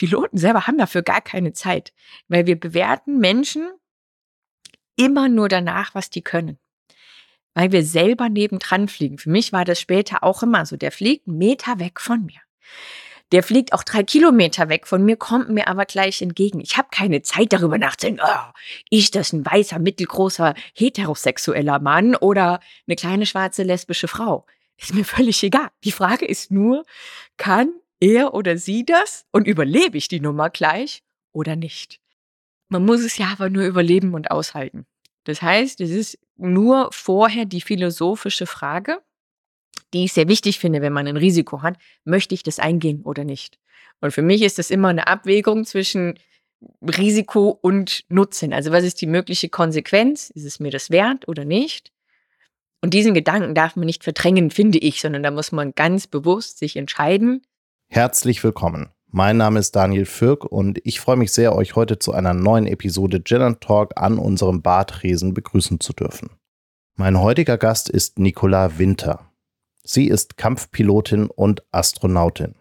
Piloten selber haben dafür gar keine Zeit, weil wir bewerten Menschen immer nur danach, was die können. Weil wir selber nebendran fliegen. Für mich war das später auch immer so. Der fliegt einen Meter weg von mir. Der fliegt auch drei Kilometer weg von mir, kommt mir aber gleich entgegen. Ich habe keine Zeit darüber nachzudenken, oh, ist das ein weißer, mittelgroßer, heterosexueller Mann oder eine kleine schwarze lesbische Frau? Ist mir völlig egal. Die Frage ist nur, kann er oder sie das und überlebe ich die Nummer gleich oder nicht? Man muss es ja aber nur überleben und aushalten. Das heißt, es ist nur vorher die philosophische Frage, die ich sehr wichtig finde, wenn man ein Risiko hat, möchte ich das eingehen oder nicht? Und für mich ist das immer eine Abwägung zwischen Risiko und Nutzen. Also was ist die mögliche Konsequenz? Ist es mir das wert oder nicht? Und diesen Gedanken darf man nicht verdrängen, finde ich, sondern da muss man ganz bewusst sich entscheiden. Herzlich willkommen. Mein Name ist Daniel Fürk und ich freue mich sehr, euch heute zu einer neuen Episode Gin Talk an unserem Bartresen begrüßen zu dürfen. Mein heutiger Gast ist Nicola Winter. Sie ist Kampfpilotin und Astronautin.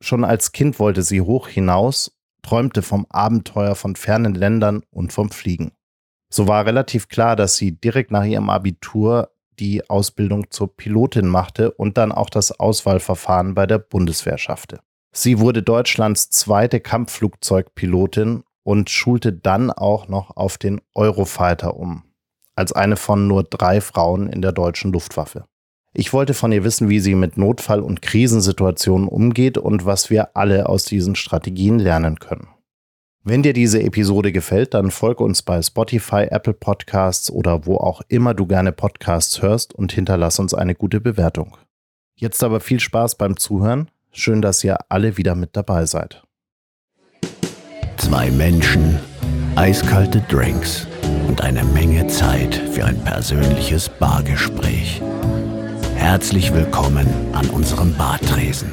Schon als Kind wollte sie hoch hinaus, träumte vom Abenteuer von fernen Ländern und vom Fliegen. So war relativ klar, dass sie direkt nach ihrem Abitur die Ausbildung zur Pilotin machte und dann auch das Auswahlverfahren bei der Bundeswehr schaffte. Sie wurde Deutschlands zweite Kampfflugzeugpilotin und schulte dann auch noch auf den Eurofighter um, als eine von nur drei Frauen in der deutschen Luftwaffe. Ich wollte von ihr wissen, wie sie mit Notfall- und Krisensituationen umgeht und was wir alle aus diesen Strategien lernen können. Wenn dir diese Episode gefällt, dann folge uns bei Spotify, Apple Podcasts oder wo auch immer du gerne Podcasts hörst und hinterlass uns eine gute Bewertung. Jetzt aber viel Spaß beim Zuhören. Schön, dass ihr alle wieder mit dabei seid. Zwei Menschen, eiskalte Drinks und eine Menge Zeit für ein persönliches Bargespräch. Herzlich willkommen an unserem Bartresen.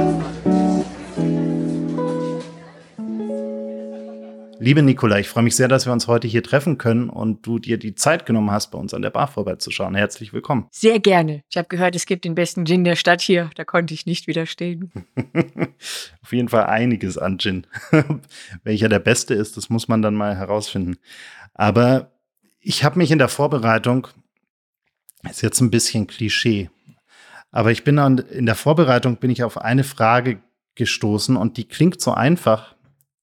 Liebe Nicola, ich freue mich sehr, dass wir uns heute hier treffen können und du dir die Zeit genommen hast, bei uns an der Bar vorbeizuschauen. Herzlich willkommen. Sehr gerne. Ich habe gehört, es gibt den besten Gin der Stadt hier. Da konnte ich nicht widerstehen. Auf jeden Fall einiges an Gin. Welcher der beste ist, das muss man dann mal herausfinden. Aber ich habe mich in der Vorbereitung, ist jetzt ein bisschen Klischee, aber ich bin dann in der Vorbereitung bin ich auf eine Frage gestoßen und die klingt so einfach.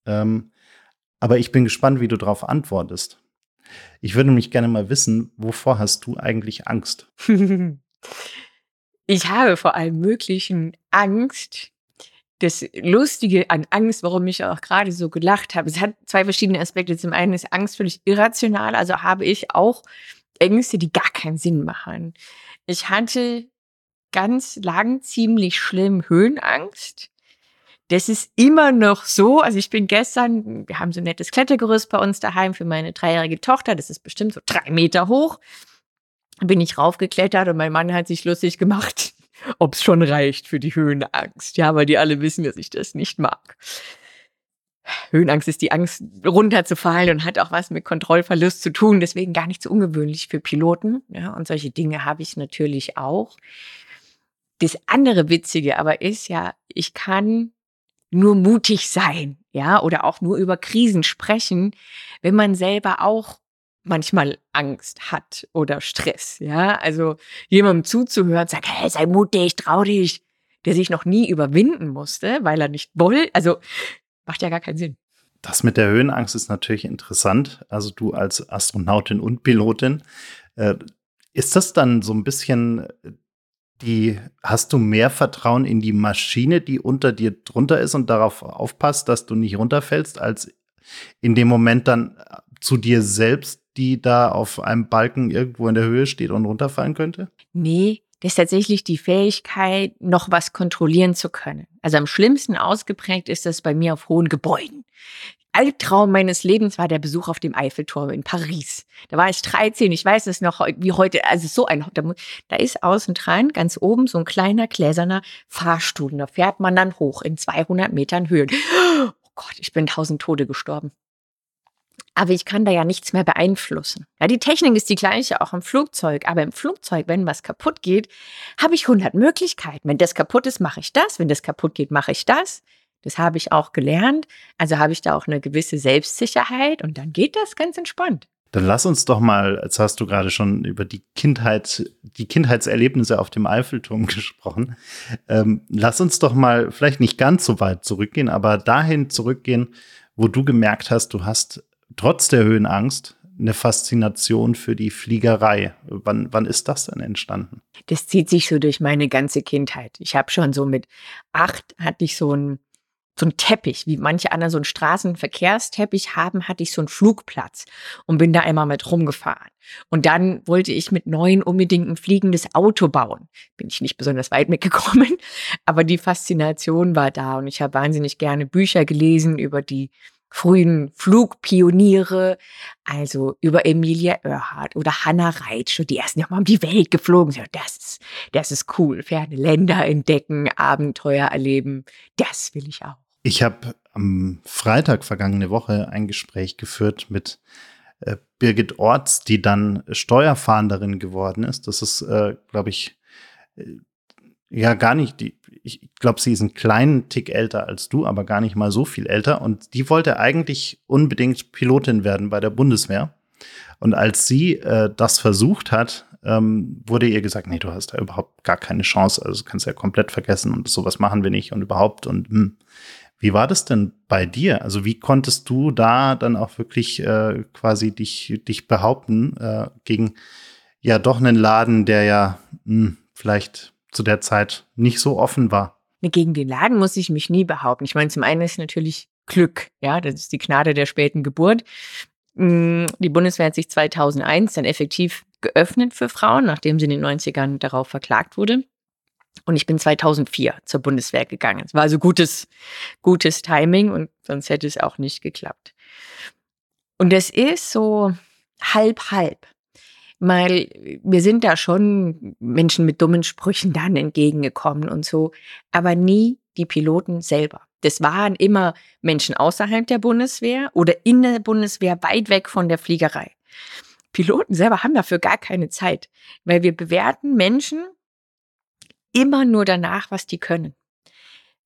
Ähm, aber ich bin gespannt, wie du darauf antwortest. Ich würde mich gerne mal wissen, wovor hast du eigentlich Angst? ich habe vor allem möglichen Angst. Das Lustige an Angst, warum ich auch gerade so gelacht habe, es hat zwei verschiedene Aspekte. Zum einen ist Angst völlig irrational, also habe ich auch Ängste, die gar keinen Sinn machen. Ich hatte ganz lang ziemlich schlimm Höhenangst. Das ist immer noch so. Also ich bin gestern, wir haben so ein nettes Klettergerüst bei uns daheim für meine dreijährige Tochter. Das ist bestimmt so drei Meter hoch. Bin ich raufgeklettert und mein Mann hat sich lustig gemacht, ob es schon reicht für die Höhenangst. Ja, weil die alle wissen, dass ich das nicht mag. Höhenangst ist die Angst, runterzufallen und hat auch was mit Kontrollverlust zu tun. Deswegen gar nicht so ungewöhnlich für Piloten. Ja, und solche Dinge habe ich natürlich auch. Das andere Witzige aber ist ja, ich kann nur mutig sein, ja, oder auch nur über Krisen sprechen, wenn man selber auch manchmal Angst hat oder Stress, ja. Also jemandem zuzuhören, sagt, hey, sei mutig, trau dich, der sich noch nie überwinden musste, weil er nicht wollte, also macht ja gar keinen Sinn. Das mit der Höhenangst ist natürlich interessant. Also du als Astronautin und Pilotin, äh, ist das dann so ein bisschen die, hast du mehr Vertrauen in die Maschine, die unter dir drunter ist und darauf aufpasst, dass du nicht runterfällst, als in dem Moment dann zu dir selbst, die da auf einem Balken irgendwo in der Höhe steht und runterfallen könnte? Nee, das ist tatsächlich die Fähigkeit, noch was kontrollieren zu können. Also am schlimmsten ausgeprägt ist das bei mir auf hohen Gebäuden. Albtraum meines Lebens war der Besuch auf dem Eiffelturm in Paris. Da war ich 13, ich weiß es noch wie heute, also so ein, da, da ist außen dran, ganz oben, so ein kleiner gläserner Fahrstuhl. Da fährt man dann hoch in 200 Metern Höhe. Oh Gott, ich bin tausend Tode gestorben. Aber ich kann da ja nichts mehr beeinflussen. Ja, die Technik ist die gleiche, auch im Flugzeug. Aber im Flugzeug, wenn was kaputt geht, habe ich 100 Möglichkeiten. Wenn das kaputt ist, mache ich das. Wenn das kaputt geht, mache ich das. Das habe ich auch gelernt. Also habe ich da auch eine gewisse Selbstsicherheit und dann geht das ganz entspannt. Dann lass uns doch mal, jetzt hast du gerade schon über die Kindheit, die Kindheitserlebnisse auf dem Eiffelturm gesprochen. Ähm, lass uns doch mal vielleicht nicht ganz so weit zurückgehen, aber dahin zurückgehen, wo du gemerkt hast, du hast trotz der Höhenangst eine Faszination für die Fliegerei. Wann, wann ist das denn entstanden? Das zieht sich so durch meine ganze Kindheit. Ich habe schon so mit acht hatte ich so ein so ein Teppich, wie manche anderen so einen Straßenverkehrsteppich haben, hatte ich so einen Flugplatz und bin da einmal mit rumgefahren. Und dann wollte ich mit neun unbedingt ein fliegendes Auto bauen. Bin ich nicht besonders weit mitgekommen, aber die Faszination war da und ich habe wahnsinnig gerne Bücher gelesen über die frühen Flugpioniere, also über Emilia Earhart oder Hannah Reitsch, die ersten mal um die Welt geflogen sind. Das ist, das ist cool. Ferne Länder entdecken, Abenteuer erleben. Das will ich auch. Ich habe am Freitag vergangene Woche ein Gespräch geführt mit äh, Birgit Orts, die dann Steuerfahnderin geworden ist. Das ist, äh, glaube ich, äh, ja gar nicht, die, ich glaube, sie ist einen kleinen Tick älter als du, aber gar nicht mal so viel älter. Und die wollte eigentlich unbedingt Pilotin werden bei der Bundeswehr. Und als sie äh, das versucht hat, ähm, wurde ihr gesagt, nee, du hast da überhaupt gar keine Chance, also kannst ja komplett vergessen und sowas machen wir nicht und überhaupt und hm. Wie war das denn bei dir? Also wie konntest du da dann auch wirklich äh, quasi dich, dich behaupten äh, gegen ja doch einen Laden, der ja mh, hm, vielleicht zu der Zeit nicht so offen war? Gegen den Laden muss ich mich nie behaupten. Ich meine, zum einen ist natürlich Glück, ja, das ist die Gnade der späten Geburt. Hm, die Bundeswehr hat sich 2001 dann effektiv geöffnet für Frauen, nachdem sie in den 90ern darauf verklagt wurde. Und ich bin 2004 zur Bundeswehr gegangen. Es war also gutes, gutes Timing und sonst hätte es auch nicht geklappt. Und es ist so halb, halb. Weil wir sind da schon Menschen mit dummen Sprüchen dann entgegengekommen und so, aber nie die Piloten selber. Das waren immer Menschen außerhalb der Bundeswehr oder in der Bundeswehr weit weg von der Fliegerei. Piloten selber haben dafür gar keine Zeit, weil wir bewerten Menschen immer nur danach, was die können.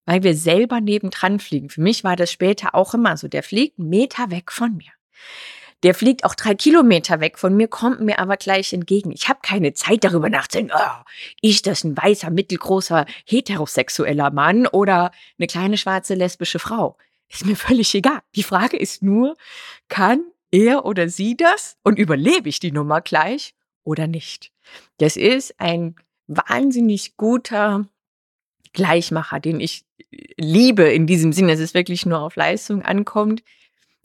Weil wir selber nebendran fliegen. Für mich war das später auch immer so. Der fliegt einen Meter weg von mir. Der fliegt auch drei Kilometer weg von mir, kommt mir aber gleich entgegen. Ich habe keine Zeit darüber nachzudenken, oh, ist das ein weißer, mittelgroßer, heterosexueller Mann oder eine kleine schwarze lesbische Frau? Ist mir völlig egal. Die Frage ist nur, kann er oder sie das und überlebe ich die Nummer gleich oder nicht? Das ist ein wahnsinnig guter Gleichmacher, den ich liebe in diesem Sinne, dass es wirklich nur auf Leistung ankommt.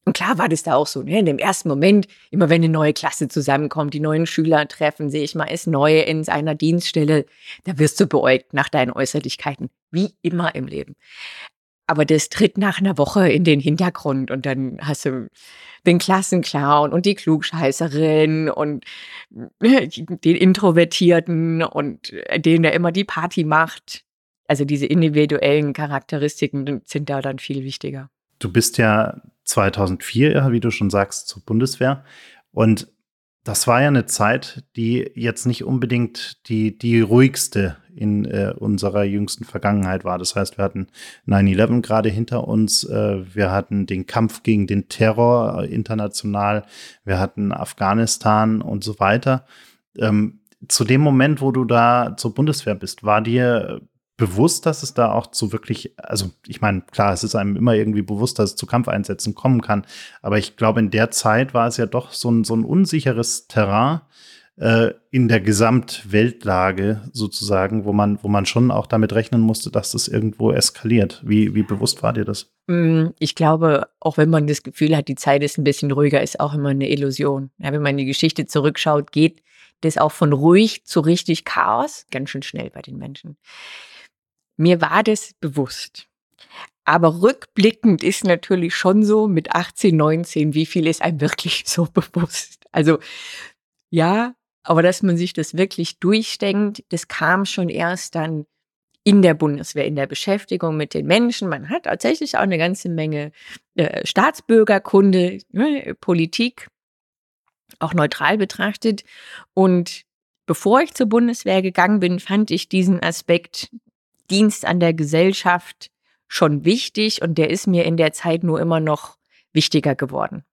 Und klar war das da auch so, ne? in dem ersten Moment, immer wenn eine neue Klasse zusammenkommt, die neuen Schüler treffen, sehe ich mal, ist Neue in seiner Dienststelle, da wirst du beäugt nach deinen Äußerlichkeiten, wie immer im Leben. Aber das tritt nach einer Woche in den Hintergrund und dann hast du den Klassenclown und die Klugscheißerin und äh, den Introvertierten und äh, den, der immer die Party macht. Also diese individuellen Charakteristiken sind da dann viel wichtiger. Du bist ja 2004, wie du schon sagst, zur Bundeswehr und das war ja eine Zeit, die jetzt nicht unbedingt die, die ruhigste in äh, unserer jüngsten Vergangenheit war. Das heißt, wir hatten 9-11 gerade hinter uns, äh, wir hatten den Kampf gegen den Terror äh, international, wir hatten Afghanistan und so weiter. Ähm, zu dem Moment, wo du da zur Bundeswehr bist, war dir bewusst, dass es da auch zu wirklich, also ich meine, klar, es ist einem immer irgendwie bewusst, dass es zu Kampfeinsätzen kommen kann, aber ich glaube, in der Zeit war es ja doch so ein, so ein unsicheres Terrain äh, in der Gesamtweltlage sozusagen, wo man, wo man schon auch damit rechnen musste, dass das irgendwo eskaliert. Wie, wie bewusst war dir das? Mm, ich glaube, auch wenn man das Gefühl hat, die Zeit ist ein bisschen ruhiger, ist auch immer eine Illusion. Ja, wenn man die Geschichte zurückschaut, geht das auch von ruhig zu richtig Chaos ganz schön schnell bei den Menschen. Mir war das bewusst. Aber rückblickend ist natürlich schon so mit 18, 19, wie viel ist einem wirklich so bewusst? Also ja, aber dass man sich das wirklich durchdenkt, das kam schon erst dann in der Bundeswehr, in der Beschäftigung mit den Menschen. Man hat tatsächlich auch eine ganze Menge äh, Staatsbürgerkunde, ne, Politik, auch neutral betrachtet. Und bevor ich zur Bundeswehr gegangen bin, fand ich diesen Aspekt Dienst an der Gesellschaft schon wichtig und der ist mir in der Zeit nur immer noch wichtiger geworden.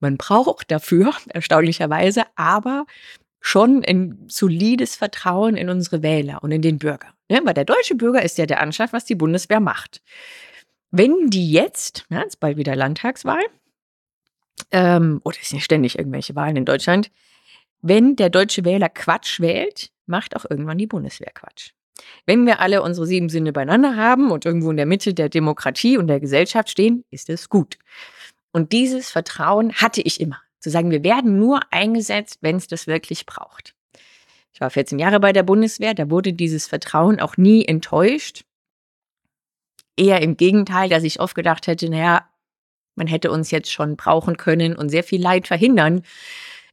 Man braucht dafür, erstaunlicherweise, aber schon ein solides Vertrauen in unsere Wähler und in den Bürger. Ja, weil der deutsche Bürger ist ja der Anschaff, was die Bundeswehr macht. Wenn die jetzt, ja, ist bald wieder Landtagswahl, ähm, oder es sind ja ständig irgendwelche Wahlen in Deutschland, wenn der deutsche Wähler Quatsch wählt, macht auch irgendwann die Bundeswehr Quatsch. Wenn wir alle unsere sieben Sinne beieinander haben und irgendwo in der Mitte der Demokratie und der Gesellschaft stehen, ist es gut. Und dieses Vertrauen hatte ich immer. Zu sagen, wir werden nur eingesetzt, wenn es das wirklich braucht. Ich war 14 Jahre bei der Bundeswehr, da wurde dieses Vertrauen auch nie enttäuscht. Eher im Gegenteil, dass ich oft gedacht hätte, naja, man hätte uns jetzt schon brauchen können und sehr viel Leid verhindern,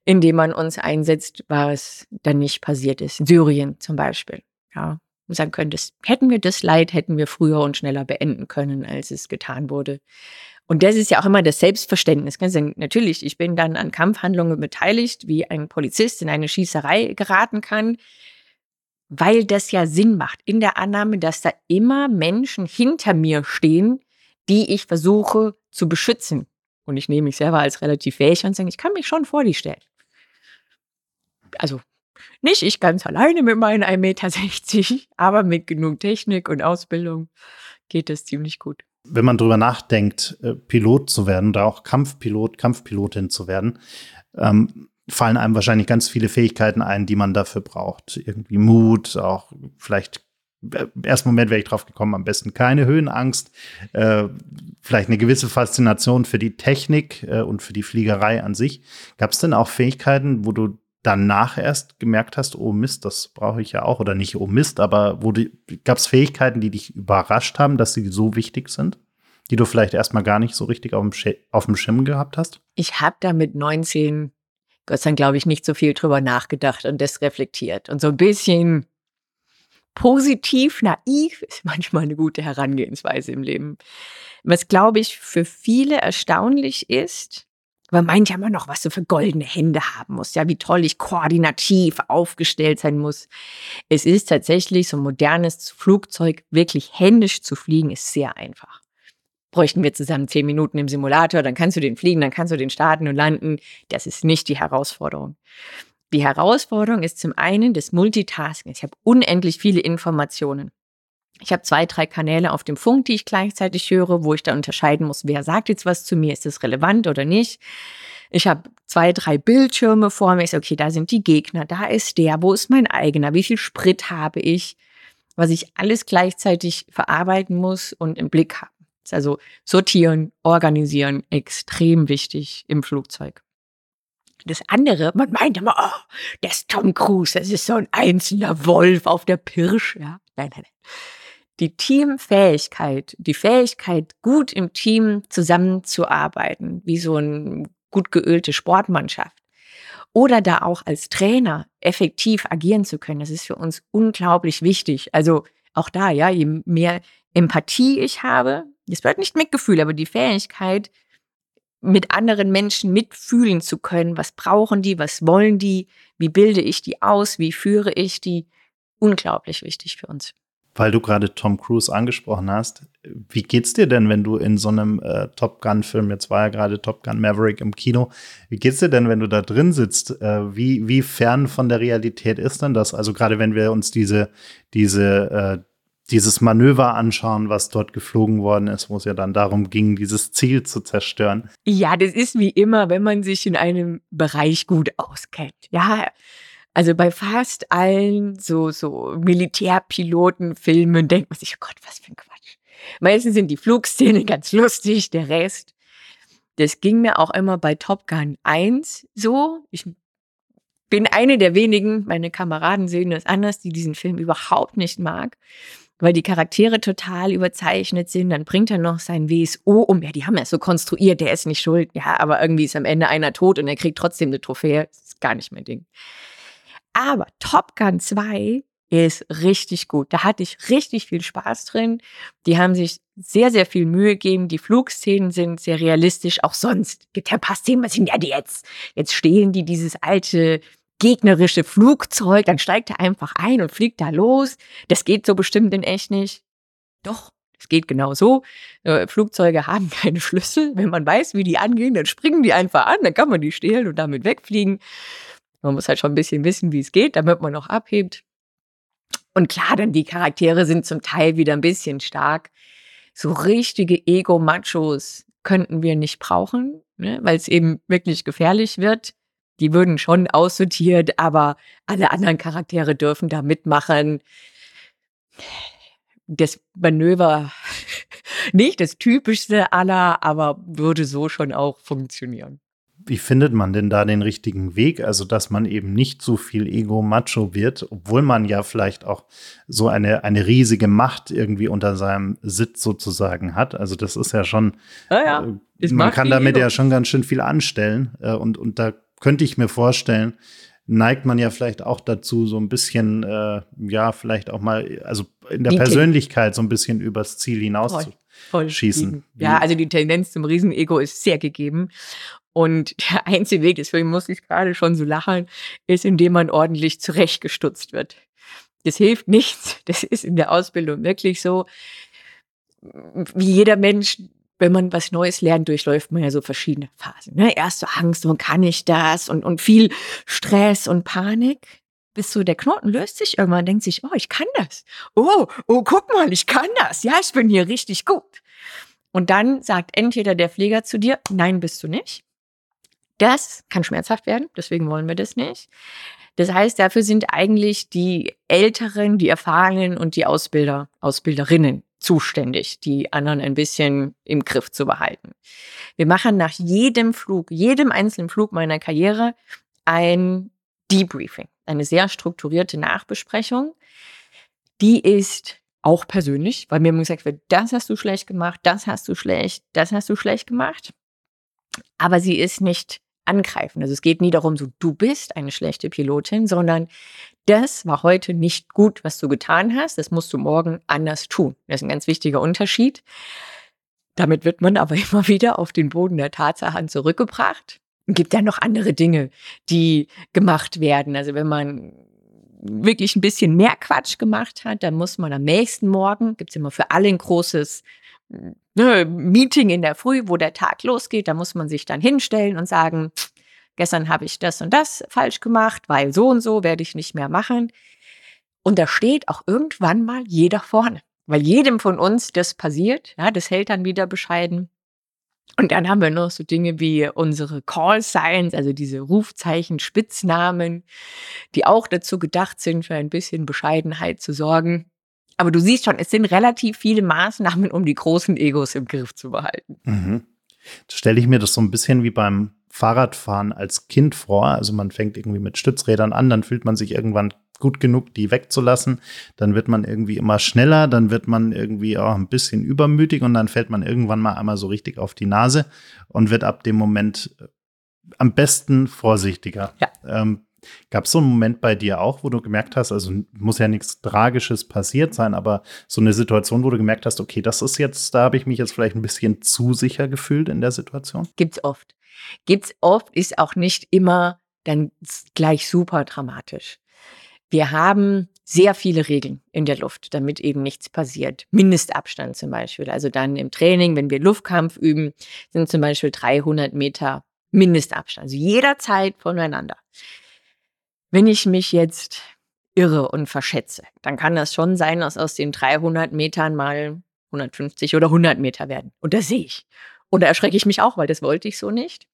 indem man uns einsetzt, was dann nicht passiert ist. In Syrien zum Beispiel. Ja, und sagen können, das, hätten wir das Leid, hätten wir früher und schneller beenden können, als es getan wurde. Und das ist ja auch immer das Selbstverständnis. Natürlich, ich bin dann an Kampfhandlungen beteiligt, wie ein Polizist in eine Schießerei geraten kann, weil das ja Sinn macht, in der Annahme, dass da immer Menschen hinter mir stehen, die ich versuche zu beschützen. Und ich nehme mich selber als relativ fähig und sage, ich kann mich schon vor die stellen. Also nicht ich ganz alleine mit meinen 1,60 Meter, aber mit genug Technik und Ausbildung geht das ziemlich gut wenn man drüber nachdenkt, äh, Pilot zu werden oder auch Kampfpilot, Kampfpilotin zu werden, ähm, fallen einem wahrscheinlich ganz viele Fähigkeiten ein, die man dafür braucht. Irgendwie Mut, auch vielleicht äh, im ersten Moment wäre ich drauf gekommen, am besten keine Höhenangst, äh, vielleicht eine gewisse Faszination für die Technik äh, und für die Fliegerei an sich. Gab es denn auch Fähigkeiten, wo du danach erst gemerkt hast, oh Mist, das brauche ich ja auch oder nicht oh Mist, aber gab es Fähigkeiten, die dich überrascht haben, dass sie so wichtig sind, die du vielleicht erstmal gar nicht so richtig auf dem, Sch auf dem Schirm gehabt hast? Ich habe da mit 19, Gott sei Dank, glaube ich, nicht so viel drüber nachgedacht und das reflektiert. Und so ein bisschen positiv, naiv ist manchmal eine gute Herangehensweise im Leben. Was, glaube ich, für viele erstaunlich ist, man meint ja immer noch, was du für goldene Hände haben musst, ja, wie toll ich koordinativ aufgestellt sein muss. Es ist tatsächlich so ein modernes Flugzeug, wirklich händisch zu fliegen, ist sehr einfach. Bräuchten wir zusammen zehn Minuten im Simulator, dann kannst du den fliegen, dann kannst du den starten und landen. Das ist nicht die Herausforderung. Die Herausforderung ist zum einen das Multitasking. Ich habe unendlich viele Informationen. Ich habe zwei, drei Kanäle auf dem Funk, die ich gleichzeitig höre, wo ich dann unterscheiden muss, wer sagt jetzt was zu mir, ist das relevant oder nicht. Ich habe zwei, drei Bildschirme vor mir. Ich sage, okay, da sind die Gegner, da ist der, wo ist mein eigener, wie viel Sprit habe ich, was ich alles gleichzeitig verarbeiten muss und im Blick haben. Das ist also sortieren, organisieren, extrem wichtig im Flugzeug. Das andere, man meint immer, oh, der ist Tom Cruise, das ist so ein einzelner Wolf auf der Pirsch. Ja, nein, nein, nein die Teamfähigkeit, die Fähigkeit, gut im Team zusammenzuarbeiten, wie so eine gut geölte Sportmannschaft. Oder da auch als Trainer effektiv agieren zu können, das ist für uns unglaublich wichtig. Also auch da, ja, je mehr Empathie ich habe, das wird nicht Mitgefühl, aber die Fähigkeit, mit anderen Menschen mitfühlen zu können, was brauchen die, was wollen die, wie bilde ich die aus, wie führe ich die, unglaublich wichtig für uns weil du gerade Tom Cruise angesprochen hast, wie geht's dir denn, wenn du in so einem äh, Top Gun-Film, jetzt war ja gerade Top Gun Maverick im Kino, wie geht's dir denn, wenn du da drin sitzt? Äh, wie, wie fern von der Realität ist denn das? Also gerade wenn wir uns diese, diese, äh, dieses Manöver anschauen, was dort geflogen worden ist, wo es ja dann darum ging, dieses Ziel zu zerstören. Ja, das ist wie immer, wenn man sich in einem Bereich gut auskennt. Ja, also bei fast allen so, so Militärpilotenfilmen denkt man sich, oh Gott, was für ein Quatsch. Meistens sind die Flugszenen ganz lustig, der Rest. Das ging mir auch immer bei Top Gun 1 so. Ich bin eine der wenigen, meine Kameraden sehen das anders, die diesen Film überhaupt nicht mag. weil die Charaktere total überzeichnet sind. Dann bringt er noch sein WSO um. Ja, die haben ja so konstruiert, der ist nicht schuld. Ja, aber irgendwie ist am Ende einer tot und er kriegt trotzdem eine Trophäe. Das ist gar nicht mein Ding. Aber Top Gun 2 ist richtig gut. Da hatte ich richtig viel Spaß drin. Die haben sich sehr, sehr viel Mühe gegeben. Die Flugszenen sind sehr realistisch. Auch sonst gibt ja ein paar Szenen, was sind ja die jetzt? Jetzt stehlen die dieses alte gegnerische Flugzeug, dann steigt er einfach ein und fliegt da los. Das geht so bestimmt in echt nicht. Doch, es geht genau so. Äh, Flugzeuge haben keine Schlüssel. Wenn man weiß, wie die angehen, dann springen die einfach an, dann kann man die stehlen und damit wegfliegen. Man muss halt schon ein bisschen wissen, wie es geht, damit man noch abhebt. Und klar, dann die Charaktere sind zum Teil wieder ein bisschen stark. So richtige Ego-Machos könnten wir nicht brauchen, ne? weil es eben wirklich gefährlich wird. Die würden schon aussortiert, aber alle anderen Charaktere dürfen da mitmachen. Das Manöver nicht das typischste aller, aber würde so schon auch funktionieren wie findet man denn da den richtigen Weg? Also, dass man eben nicht so viel Ego-Macho wird, obwohl man ja vielleicht auch so eine, eine riesige Macht irgendwie unter seinem Sitz sozusagen hat. Also, das ist ja schon, ja, ja. Äh, man kann damit Ego. ja schon ganz schön viel anstellen. Äh, und, und da könnte ich mir vorstellen, neigt man ja vielleicht auch dazu, so ein bisschen, äh, ja, vielleicht auch mal, also in der die Persönlichkeit so ein bisschen übers Ziel hinaus voll, zu voll schießen. Ja, also die Tendenz zum Riesenego ist sehr gegeben. Und der einzige Weg, deswegen muss ich gerade schon so lachen, ist, indem man ordentlich zurechtgestutzt wird. Das hilft nichts. Das ist in der Ausbildung wirklich so. Wie jeder Mensch, wenn man was Neues lernt, durchläuft man ja so verschiedene Phasen. Ne? Erst so Angst, und kann ich das? Und, und viel Stress und Panik. Bis so der Knoten löst sich irgendwann, denkt sich, oh, ich kann das. Oh, oh, guck mal, ich kann das. Ja, ich bin hier richtig gut. Und dann sagt entweder der Pfleger zu dir, nein, bist du nicht. Das kann schmerzhaft werden, deswegen wollen wir das nicht. Das heißt, dafür sind eigentlich die Älteren, die Erfahrenen und die Ausbilder, Ausbilderinnen zuständig, die anderen ein bisschen im Griff zu behalten. Wir machen nach jedem Flug, jedem einzelnen Flug meiner Karriere ein Debriefing, eine sehr strukturierte Nachbesprechung. Die ist auch persönlich, weil mir immer gesagt wird, das hast du schlecht gemacht, das hast du schlecht, das hast du schlecht gemacht. Aber sie ist nicht angreifen. Also es geht nie darum, so du bist eine schlechte Pilotin, sondern das war heute nicht gut, was du getan hast. Das musst du morgen anders tun. Das ist ein ganz wichtiger Unterschied. Damit wird man aber immer wieder auf den Boden der Tatsachen zurückgebracht. Es gibt ja noch andere Dinge, die gemacht werden. Also wenn man wirklich ein bisschen mehr Quatsch gemacht hat, dann muss man am nächsten Morgen, gibt es immer für alle ein großes ne, Meeting in der Früh, wo der Tag losgeht, da muss man sich dann hinstellen und sagen, gestern habe ich das und das falsch gemacht, weil so und so werde ich nicht mehr machen. Und da steht auch irgendwann mal jeder vorne, weil jedem von uns das passiert, ja, das hält dann wieder bescheiden. Und dann haben wir noch so Dinge wie unsere Call Signs, also diese Rufzeichen, Spitznamen, die auch dazu gedacht sind, für ein bisschen Bescheidenheit zu sorgen. Aber du siehst schon, es sind relativ viele Maßnahmen, um die großen Egos im Griff zu behalten. Mhm. Stelle ich mir das so ein bisschen wie beim Fahrradfahren als Kind vor. Also man fängt irgendwie mit Stützrädern an, dann fühlt man sich irgendwann gut genug, die wegzulassen. Dann wird man irgendwie immer schneller, dann wird man irgendwie auch ein bisschen übermütig und dann fällt man irgendwann mal einmal so richtig auf die Nase und wird ab dem Moment am besten vorsichtiger. Ja. Ähm, Gab es so einen Moment bei dir auch, wo du gemerkt hast, also muss ja nichts Tragisches passiert sein, aber so eine Situation, wo du gemerkt hast, okay, das ist jetzt, da habe ich mich jetzt vielleicht ein bisschen zu sicher gefühlt in der Situation? Gibt's oft. Gibt's oft, ist auch nicht immer dann gleich super dramatisch. Wir haben sehr viele Regeln in der Luft, damit eben nichts passiert. Mindestabstand zum Beispiel. Also dann im Training, wenn wir Luftkampf üben, sind zum Beispiel 300 Meter Mindestabstand. Also jederzeit voneinander. Wenn ich mich jetzt irre und verschätze, dann kann das schon sein, dass aus den 300 Metern mal 150 oder 100 Meter werden. Und das sehe ich. Und da erschrecke ich mich auch, weil das wollte ich so nicht.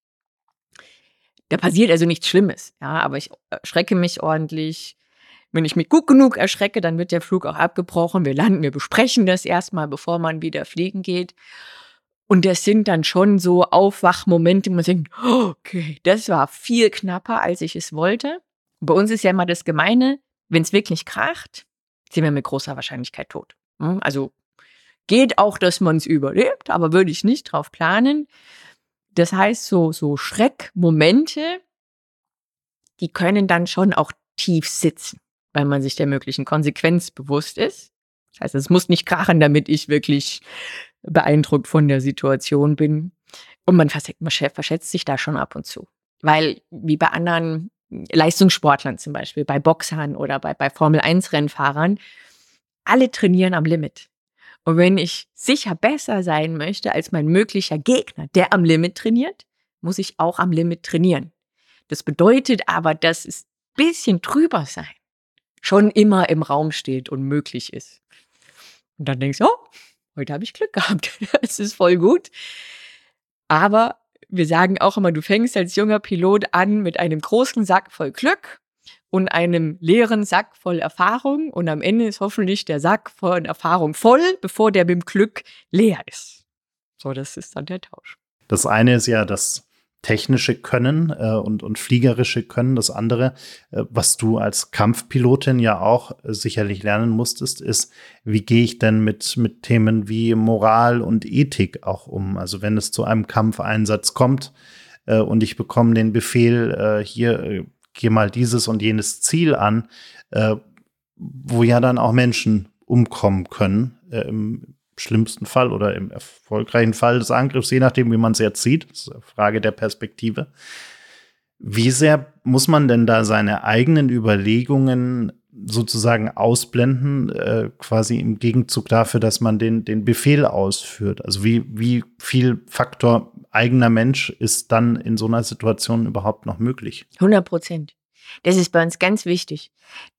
Da passiert also nichts Schlimmes, ja, aber ich erschrecke mich ordentlich. Wenn ich mich gut genug erschrecke, dann wird der Flug auch abgebrochen. Wir landen, wir besprechen das erstmal, bevor man wieder fliegen geht. Und das sind dann schon so Aufwachmomente, wo man denkt, okay, das war viel knapper, als ich es wollte. Bei uns ist ja immer das Gemeine, wenn es wirklich kracht, sind wir mit großer Wahrscheinlichkeit tot. Hm, also geht auch, dass man es überlebt, aber würde ich nicht drauf planen. Das heißt, so, so Schreckmomente, die können dann schon auch tief sitzen, weil man sich der möglichen Konsequenz bewusst ist. Das heißt, es muss nicht krachen, damit ich wirklich beeindruckt von der Situation bin. Und man, man verschätzt sich da schon ab und zu. Weil, wie bei anderen Leistungssportlern zum Beispiel, bei Boxern oder bei, bei Formel-1-Rennfahrern, alle trainieren am Limit. Und wenn ich sicher besser sein möchte als mein möglicher Gegner, der am Limit trainiert, muss ich auch am Limit trainieren. Das bedeutet aber, dass es ein bisschen drüber sein schon immer im Raum steht und möglich ist. Und dann denkst du, oh, heute habe ich Glück gehabt. Es ist voll gut. Aber wir sagen auch immer, du fängst als junger Pilot an mit einem großen Sack voll Glück und einem leeren Sack voll Erfahrung und am Ende ist hoffentlich der Sack von Erfahrung voll, bevor der mit dem Glück leer ist. So, das ist dann der Tausch. Das eine ist ja das technische Können äh, und, und fliegerische Können. Das andere, äh, was du als Kampfpilotin ja auch äh, sicherlich lernen musstest, ist, wie gehe ich denn mit, mit Themen wie Moral und Ethik auch um? Also wenn es zu einem Kampfeinsatz kommt äh, und ich bekomme den Befehl, äh, hier, äh, geh mal dieses und jenes Ziel an, wo ja dann auch Menschen umkommen können, im, schlimmsten Fall oder im erfolgreichen Fall des Angriffs, je nachdem, wie man es jetzt sieht. Das ist eine Frage der Perspektive. Wie sehr muss man denn da seine eigenen Überlegungen sozusagen ausblenden, äh, quasi im Gegenzug dafür, dass man den, den Befehl ausführt? Also wie, wie viel Faktor eigener Mensch ist dann in so einer Situation überhaupt noch möglich? 100 Prozent. Das ist bei uns ganz wichtig.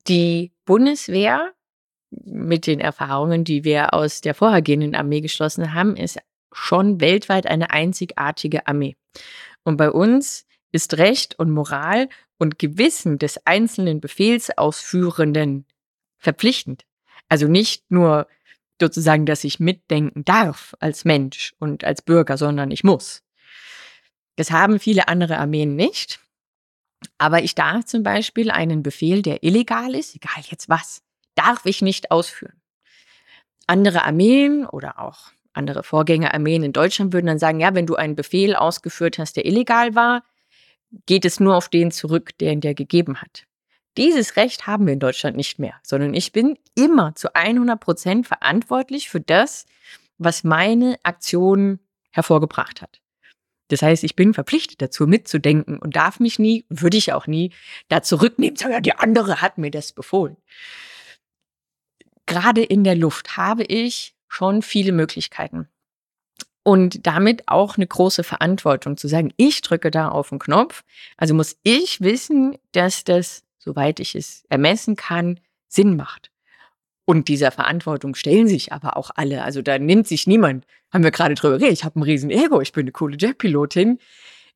Die Bundeswehr mit den Erfahrungen, die wir aus der vorhergehenden Armee geschlossen haben, ist schon weltweit eine einzigartige Armee. Und bei uns ist Recht und Moral und Gewissen des einzelnen Befehlsausführenden verpflichtend. Also nicht nur sozusagen, dass ich mitdenken darf als Mensch und als Bürger, sondern ich muss. Das haben viele andere Armeen nicht. Aber ich darf zum Beispiel einen Befehl, der illegal ist, egal jetzt was, darf ich nicht ausführen. Andere Armeen oder auch andere Vorgängerarmeen in Deutschland würden dann sagen, ja, wenn du einen Befehl ausgeführt hast, der illegal war, geht es nur auf den zurück, der ihn dir gegeben hat. Dieses Recht haben wir in Deutschland nicht mehr, sondern ich bin immer zu 100 Prozent verantwortlich für das, was meine Aktion hervorgebracht hat. Das heißt, ich bin verpflichtet dazu, mitzudenken und darf mich nie, würde ich auch nie, da zurücknehmen, sagen, ja, die andere hat mir das befohlen gerade in der Luft habe ich schon viele Möglichkeiten. Und damit auch eine große Verantwortung zu sagen, ich drücke da auf den Knopf. Also muss ich wissen, dass das, soweit ich es ermessen kann, Sinn macht. Und dieser Verantwortung stellen sich aber auch alle. Also da nimmt sich niemand, haben wir gerade drüber geredet, ich habe ein riesen Ego, ich bin eine coole Jetpilotin,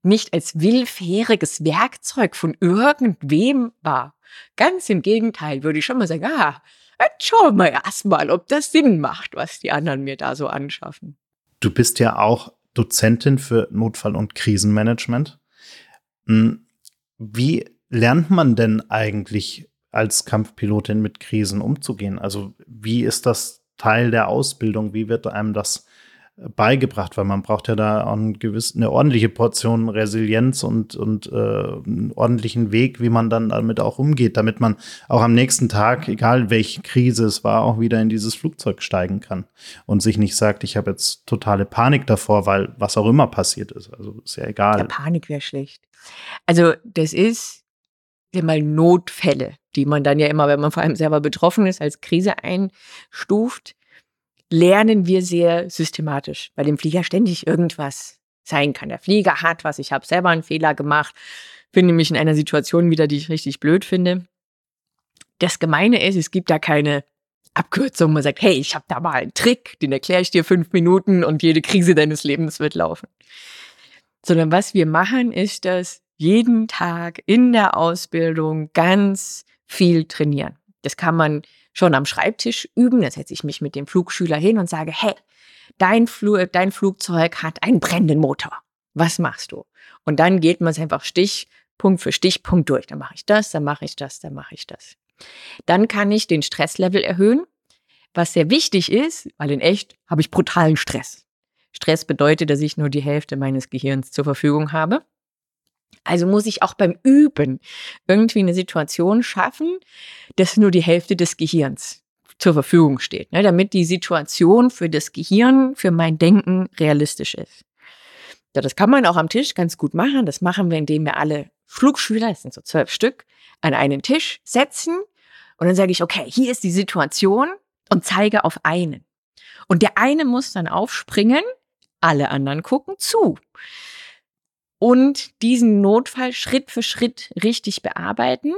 nicht als willfähriges Werkzeug von irgendwem wahr. Ganz im Gegenteil würde ich schon mal sagen, ah, Jetzt schauen wir erstmal, ob das Sinn macht, was die anderen mir da so anschaffen. Du bist ja auch Dozentin für Notfall- und Krisenmanagement. Hm, wie lernt man denn eigentlich als Kampfpilotin mit Krisen umzugehen? Also wie ist das Teil der Ausbildung? Wie wird einem das beigebracht, weil man braucht ja da auch ein gewiss, eine ordentliche Portion Resilienz und, und äh, einen ordentlichen Weg, wie man dann damit auch umgeht, damit man auch am nächsten Tag, egal welche Krise es war, auch wieder in dieses Flugzeug steigen kann und sich nicht sagt, ich habe jetzt totale Panik davor, weil was auch immer passiert ist. Also ist ja egal. Ja, Panik wäre schlecht. Also das ist mal Notfälle, die man dann ja immer, wenn man vor allem selber betroffen ist, als Krise einstuft lernen wir sehr systematisch, weil dem Flieger ständig irgendwas sein kann. Der Flieger hat was, ich habe selber einen Fehler gemacht, finde mich in einer Situation wieder, die ich richtig blöd finde. Das Gemeine ist, es gibt da keine Abkürzung. Man sagt, hey, ich habe da mal einen Trick, den erkläre ich dir fünf Minuten und jede Krise deines Lebens wird laufen. Sondern was wir machen, ist, dass jeden Tag in der Ausbildung ganz viel trainieren. Das kann man schon am Schreibtisch üben. Da setze ich mich mit dem Flugschüler hin und sage, hey, dein, Fl dein Flugzeug hat einen brennenden Motor. Was machst du? Und dann geht man es einfach Stichpunkt für Stichpunkt durch. Dann mache ich das, dann mache ich das, dann mache ich das. Dann kann ich den Stresslevel erhöhen, was sehr wichtig ist, weil in echt habe ich brutalen Stress. Stress bedeutet, dass ich nur die Hälfte meines Gehirns zur Verfügung habe. Also muss ich auch beim Üben irgendwie eine Situation schaffen, dass nur die Hälfte des Gehirns zur Verfügung steht, ne, damit die Situation für das Gehirn, für mein Denken realistisch ist. Ja, das kann man auch am Tisch ganz gut machen. Das machen wir, indem wir alle Flugschüler, das sind so zwölf Stück, an einen Tisch setzen. Und dann sage ich, okay, hier ist die Situation und zeige auf einen. Und der eine muss dann aufspringen, alle anderen gucken zu. Und diesen Notfall Schritt für Schritt richtig bearbeiten.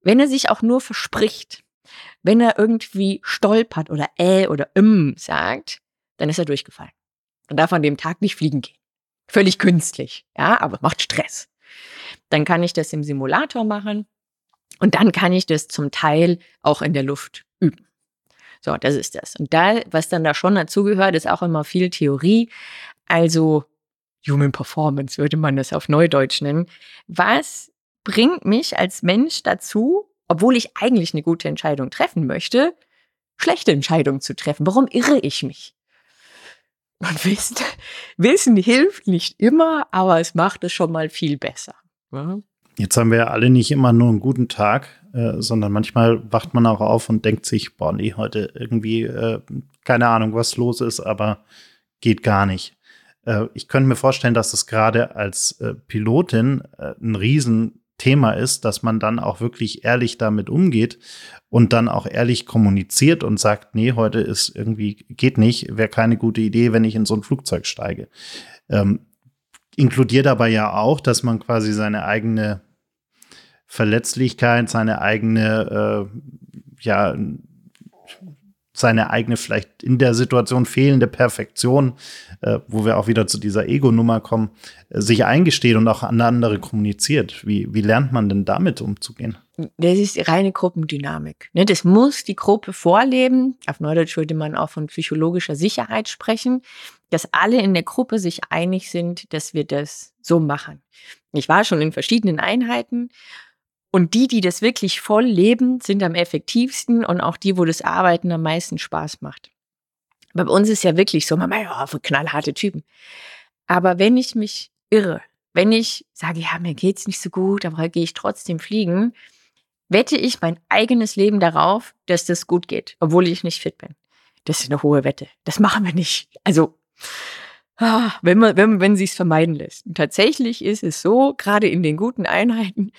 Wenn er sich auch nur verspricht, wenn er irgendwie stolpert oder äh oder im sagt, dann ist er durchgefallen. Dann darf an dem Tag nicht fliegen gehen. Völlig künstlich, ja, aber macht Stress. Dann kann ich das im Simulator machen und dann kann ich das zum Teil auch in der Luft üben. So, das ist das. Und da, was dann da schon dazugehört, ist auch immer viel Theorie. Also Human Performance würde man das auf Neudeutsch nennen. Was bringt mich als Mensch dazu, obwohl ich eigentlich eine gute Entscheidung treffen möchte, schlechte Entscheidungen zu treffen? Warum irre ich mich? Und Wissen, Wissen hilft nicht immer, aber es macht es schon mal viel besser. Jetzt haben wir ja alle nicht immer nur einen guten Tag, äh, sondern manchmal wacht man auch auf und denkt sich, boah, nee, heute irgendwie, äh, keine Ahnung, was los ist, aber geht gar nicht. Äh, ich könnte mir vorstellen, dass es gerade als äh, Pilotin äh, ein Riesenthema ist, dass man dann auch wirklich ehrlich damit umgeht und dann auch ehrlich kommuniziert und sagt, nee, heute ist irgendwie, geht nicht, wäre keine gute Idee, wenn ich in so ein Flugzeug steige. Ähm, inkludiert aber ja auch, dass man quasi seine eigene Verletzlichkeit, seine eigene, äh, ja, seine eigene vielleicht in der Situation fehlende Perfektion, äh, wo wir auch wieder zu dieser Ego-Nummer kommen, äh, sich eingesteht und auch an andere kommuniziert. Wie, wie lernt man denn damit umzugehen? Das ist die reine Gruppendynamik. Ne? Das muss die Gruppe vorleben. Auf Neudeutsch würde man auch von psychologischer Sicherheit sprechen, dass alle in der Gruppe sich einig sind, dass wir das so machen. Ich war schon in verschiedenen Einheiten und die, die das wirklich voll leben, sind am effektivsten und auch die, wo das Arbeiten am meisten Spaß macht. Bei uns ist ja wirklich so, man, ja, knallharte Typen. Aber wenn ich mich irre, wenn ich sage, ja, mir geht's nicht so gut, aber gehe ich trotzdem fliegen, wette ich mein eigenes Leben darauf, dass das gut geht, obwohl ich nicht fit bin. Das ist eine hohe Wette. Das machen wir nicht. Also, ah, wenn man, wenn, wenn sie es vermeiden lässt. Und tatsächlich ist es so, gerade in den guten Einheiten,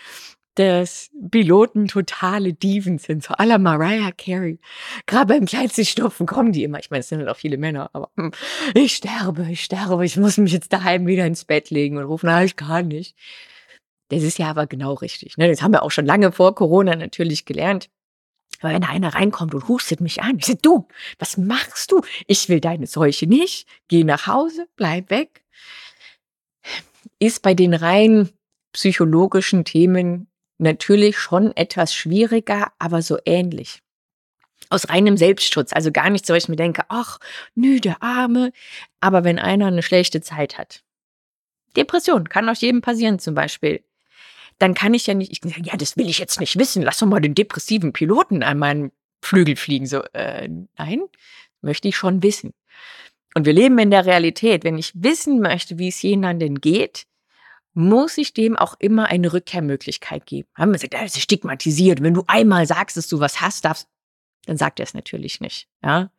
dass Piloten totale Diven sind, so aller Mariah Carey. Gerade beim kleinsten Stupfen kommen die immer. Ich meine, es sind halt auch viele Männer, aber hm, ich sterbe, ich sterbe, ich muss mich jetzt daheim wieder ins Bett legen und rufen, nein, ich kann nicht. Das ist ja aber genau richtig. Ne? Das haben wir auch schon lange vor Corona natürlich gelernt. Aber wenn da einer reinkommt und hustet mich an, ich sage, du, was machst du? Ich will deine Seuche nicht. Geh nach Hause, bleib weg. Ist bei den rein psychologischen Themen natürlich schon etwas schwieriger, aber so ähnlich. Aus reinem Selbstschutz, also gar nicht so, dass ich mir denke, ach, nö, der Arme. Aber wenn einer eine schlechte Zeit hat, Depression kann auch jedem passieren zum Beispiel, dann kann ich ja nicht, ich, ja, das will ich jetzt nicht wissen, lass doch mal den depressiven Piloten an meinen Flügel fliegen. So, äh, nein, möchte ich schon wissen. Und wir leben in der Realität. Wenn ich wissen möchte, wie es jemandem geht, muss ich dem auch immer eine Rückkehrmöglichkeit geben. Haben wir gesagt, das ist stigmatisiert. Wenn du einmal sagst, dass du was hast, darfst, dann sagt er es natürlich nicht. Ja.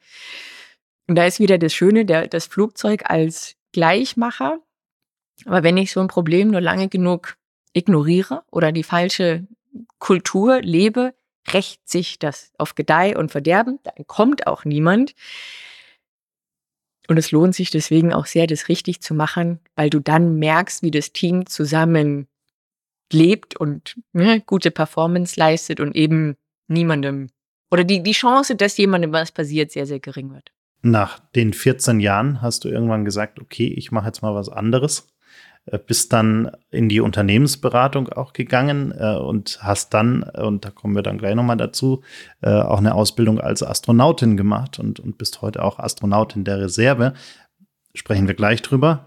Und da ist wieder das Schöne, der, das Flugzeug als Gleichmacher. Aber wenn ich so ein Problem nur lange genug ignoriere oder die falsche Kultur lebe, rächt sich das auf Gedeih und Verderben. Dann kommt auch niemand. Und es lohnt sich deswegen auch sehr, das richtig zu machen, weil du dann merkst, wie das Team zusammen lebt und ne, gute Performance leistet und eben niemandem oder die, die Chance, dass jemandem was passiert, sehr, sehr gering wird. Nach den 14 Jahren hast du irgendwann gesagt, okay, ich mache jetzt mal was anderes. Äh, bist dann in die Unternehmensberatung auch gegangen äh, und hast dann, und da kommen wir dann gleich nochmal dazu, äh, auch eine Ausbildung als Astronautin gemacht und, und bist heute auch Astronautin der Reserve. Sprechen wir gleich drüber.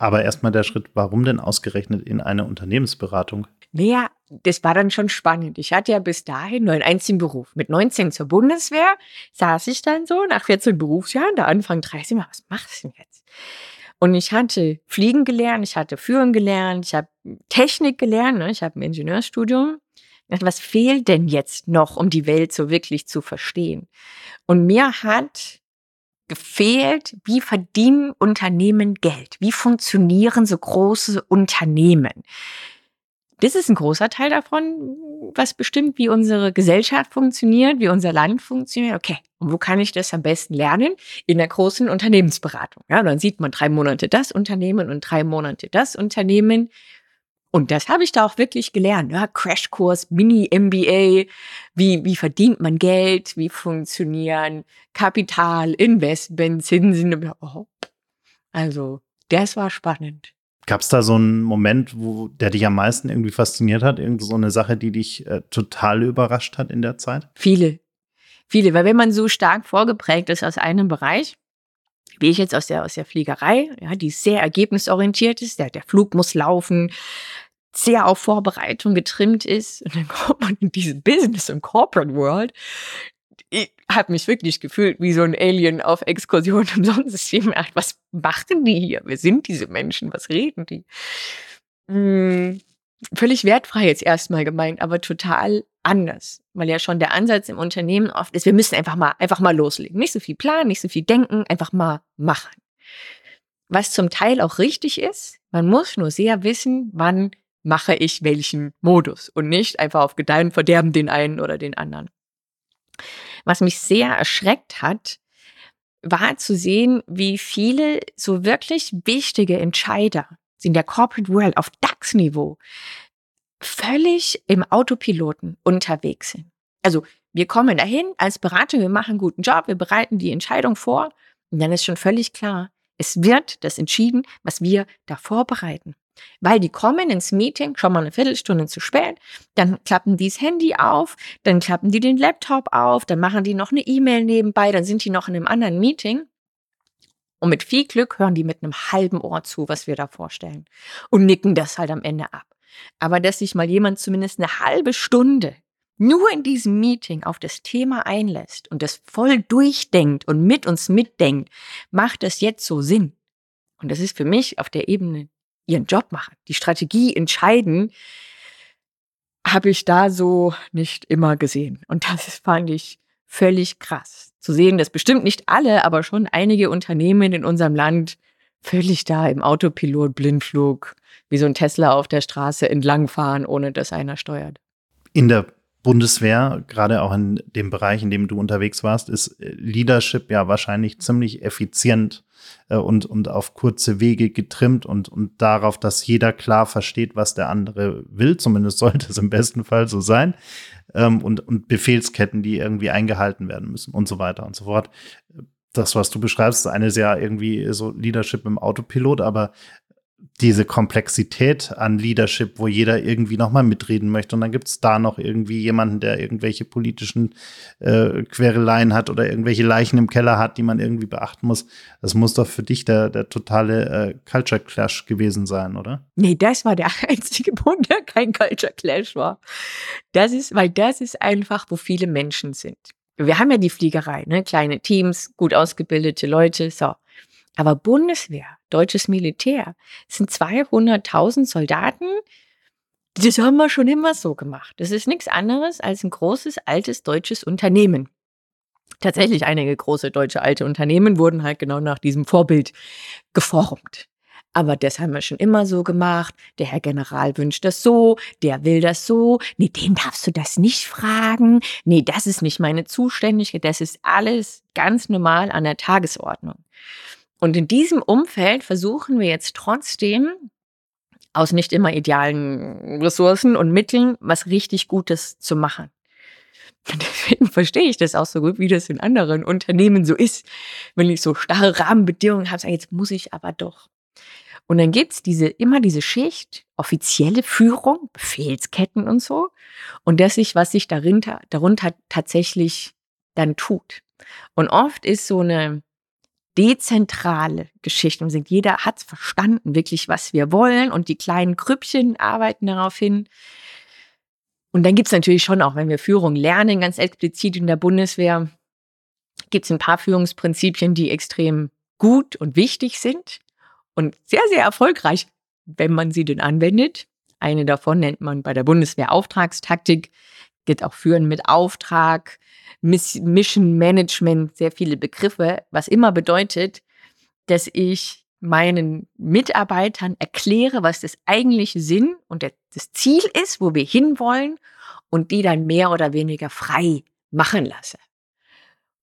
Aber erstmal der Schritt, warum denn ausgerechnet in eine Unternehmensberatung? Naja, das war dann schon spannend. Ich hatte ja bis dahin nur einen einzigen Beruf. Mit 19 zur Bundeswehr saß ich dann so nach 14 Berufsjahren, da Anfang 30, mal, was machst du denn jetzt? Und ich hatte Fliegen gelernt, ich hatte Führen gelernt, ich habe Technik gelernt, ne? ich habe ein Ingenieurstudium. Was fehlt denn jetzt noch, um die Welt so wirklich zu verstehen? Und mir hat gefehlt, wie verdienen Unternehmen Geld? Wie funktionieren so große Unternehmen? Das ist ein großer Teil davon, was bestimmt, wie unsere Gesellschaft funktioniert, wie unser Land funktioniert. Okay, und wo kann ich das am besten lernen? In der großen Unternehmensberatung. Ja, dann sieht man drei Monate das Unternehmen und drei Monate das Unternehmen. Und das habe ich da auch wirklich gelernt. Ja, Crashkurs, Mini-MBA, wie, wie verdient man Geld, wie funktionieren Kapital, Investment, Zinsen. Also, das war spannend. Gab es da so einen Moment, wo der dich am meisten irgendwie fasziniert hat? Irgend so eine Sache, die dich äh, total überrascht hat in der Zeit? Viele. Viele. Weil wenn man so stark vorgeprägt ist aus einem Bereich, wie ich jetzt aus der, aus der Fliegerei, ja, die sehr ergebnisorientiert ist, der, der Flug muss laufen, sehr auf Vorbereitung getrimmt ist. Und dann kommt man in diese Business- und Corporate World, ich habe mich wirklich gefühlt wie so ein Alien auf Exkursion im Sonnensystem. Was machen die hier? Wer sind diese Menschen? Was reden die? Hm, völlig wertfrei jetzt erstmal gemeint, aber total anders. Weil ja schon der Ansatz im Unternehmen oft ist, wir müssen einfach mal, einfach mal loslegen. Nicht so viel planen, nicht so viel denken, einfach mal machen. Was zum Teil auch richtig ist, man muss nur sehr wissen, wann mache ich welchen Modus und nicht einfach auf Gedeihen verderben den einen oder den anderen. Was mich sehr erschreckt hat, war zu sehen, wie viele so wirklich wichtige Entscheider in der Corporate World auf DAX-Niveau völlig im Autopiloten unterwegs sind. Also wir kommen dahin als Berater, wir machen einen guten Job, wir bereiten die Entscheidung vor und dann ist schon völlig klar, es wird das entschieden, was wir da vorbereiten. Weil die kommen ins Meeting schon mal eine Viertelstunde zu spät, dann klappen die das Handy auf, dann klappen die den Laptop auf, dann machen die noch eine E-Mail nebenbei, dann sind die noch in einem anderen Meeting. Und mit viel Glück hören die mit einem halben Ohr zu, was wir da vorstellen. Und nicken das halt am Ende ab. Aber dass sich mal jemand zumindest eine halbe Stunde nur in diesem Meeting auf das Thema einlässt und das voll durchdenkt und mit uns mitdenkt, macht das jetzt so Sinn. Und das ist für mich auf der Ebene ihren Job machen, die Strategie entscheiden, habe ich da so nicht immer gesehen. Und das fand ich völlig krass. Zu sehen, dass bestimmt nicht alle, aber schon einige Unternehmen in unserem Land völlig da im Autopilot Blindflug wie so ein Tesla auf der Straße entlangfahren, ohne dass einer steuert. In der Bundeswehr, gerade auch in dem Bereich, in dem du unterwegs warst, ist Leadership ja wahrscheinlich ziemlich effizient äh, und, und auf kurze Wege getrimmt und, und darauf, dass jeder klar versteht, was der andere will. Zumindest sollte es im besten Fall so sein. Ähm, und, und Befehlsketten, die irgendwie eingehalten werden müssen und so weiter und so fort. Das, was du beschreibst, ist eine sehr irgendwie so Leadership im Autopilot, aber diese Komplexität an Leadership, wo jeder irgendwie nochmal mitreden möchte. Und dann gibt es da noch irgendwie jemanden, der irgendwelche politischen äh, Quereleien hat oder irgendwelche Leichen im Keller hat, die man irgendwie beachten muss. Das muss doch für dich der, der totale äh, Culture Clash gewesen sein, oder? Nee, das war der einzige Punkt, der kein Culture Clash war. Das ist, weil das ist einfach, wo viele Menschen sind. Wir haben ja die Fliegerei, ne? kleine Teams, gut ausgebildete Leute, so. Aber Bundeswehr, deutsches Militär, sind 200.000 Soldaten. Das haben wir schon immer so gemacht. Das ist nichts anderes als ein großes, altes deutsches Unternehmen. Tatsächlich einige große deutsche alte Unternehmen wurden halt genau nach diesem Vorbild geformt. Aber das haben wir schon immer so gemacht. Der Herr General wünscht das so, der will das so. Nee, den darfst du das nicht fragen. Nee, das ist nicht meine Zuständigkeit. Das ist alles ganz normal an der Tagesordnung. Und in diesem Umfeld versuchen wir jetzt trotzdem aus nicht immer idealen Ressourcen und Mitteln was richtig Gutes zu machen. Und deswegen verstehe ich das auch so gut, wie das in anderen Unternehmen so ist. Wenn ich so starre Rahmenbedingungen habe, sage jetzt muss ich aber doch. Und dann gibt's diese, immer diese Schicht, offizielle Führung, Befehlsketten und so. Und das ist, was sich darunter, darunter tatsächlich dann tut. Und oft ist so eine dezentrale Geschichten. Wir sind, jeder hat verstanden, wirklich, was wir wollen und die kleinen Krüppchen arbeiten darauf hin. Und dann gibt es natürlich schon auch, wenn wir Führung lernen, ganz explizit in der Bundeswehr, gibt es ein paar Führungsprinzipien, die extrem gut und wichtig sind und sehr, sehr erfolgreich, wenn man sie denn anwendet. Eine davon nennt man bei der Bundeswehr Auftragstaktik, geht auch Führen mit Auftrag, Mission Management, sehr viele Begriffe, was immer bedeutet, dass ich meinen Mitarbeitern erkläre, was das eigentliche Sinn und das Ziel ist, wo wir hinwollen und die dann mehr oder weniger frei machen lasse.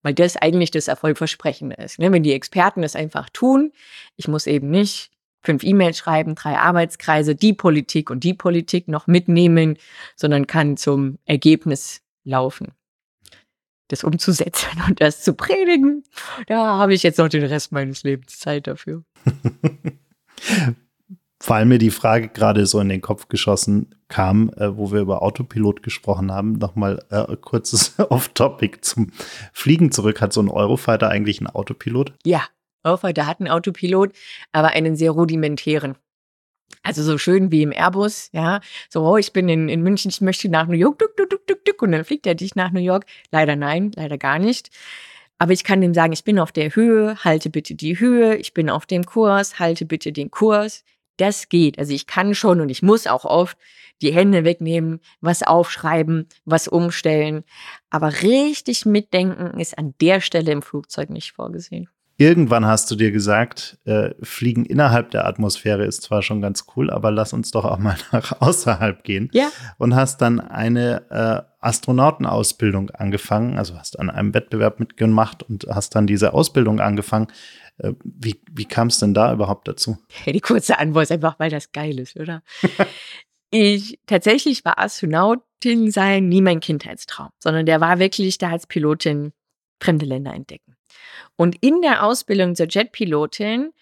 Weil das eigentlich das Erfolgversprechende ist. Ne? Wenn die Experten das einfach tun, ich muss eben nicht fünf E-Mails schreiben, drei Arbeitskreise, die Politik und die Politik noch mitnehmen, sondern kann zum Ergebnis laufen. Das umzusetzen und das zu predigen, da habe ich jetzt noch den Rest meines Lebens Zeit dafür. Weil mir die Frage gerade so in den Kopf geschossen kam, äh, wo wir über Autopilot gesprochen haben, nochmal äh, kurzes Off-Topic zum Fliegen zurück. Hat so ein Eurofighter eigentlich einen Autopilot? Ja, Eurofighter hat einen Autopilot, aber einen sehr rudimentären. Also so schön wie im Airbus, ja. So, oh, ich bin in, in München, ich möchte nach New York, duck, duck, duck, duck, duck, und dann fliegt er dich nach New York. Leider nein, leider gar nicht. Aber ich kann dem sagen, ich bin auf der Höhe, halte bitte die Höhe, ich bin auf dem Kurs, halte bitte den Kurs. Das geht. Also ich kann schon und ich muss auch oft die Hände wegnehmen, was aufschreiben, was umstellen. Aber richtig mitdenken ist an der Stelle im Flugzeug nicht vorgesehen. Irgendwann hast du dir gesagt, äh, Fliegen innerhalb der Atmosphäre ist zwar schon ganz cool, aber lass uns doch auch mal nach außerhalb gehen. Ja. Und hast dann eine äh, Astronautenausbildung angefangen, also hast an einem Wettbewerb mitgemacht und hast dann diese Ausbildung angefangen. Äh, wie wie kam es denn da überhaupt dazu? Ja, die kurze Antwort ist einfach, weil das geil ist, oder? ich tatsächlich war Astronautin sein nie mein Kindheitstraum, sondern der war wirklich da als Pilotin fremde Länder entdecken. Und in der Ausbildung zur Jetpilotin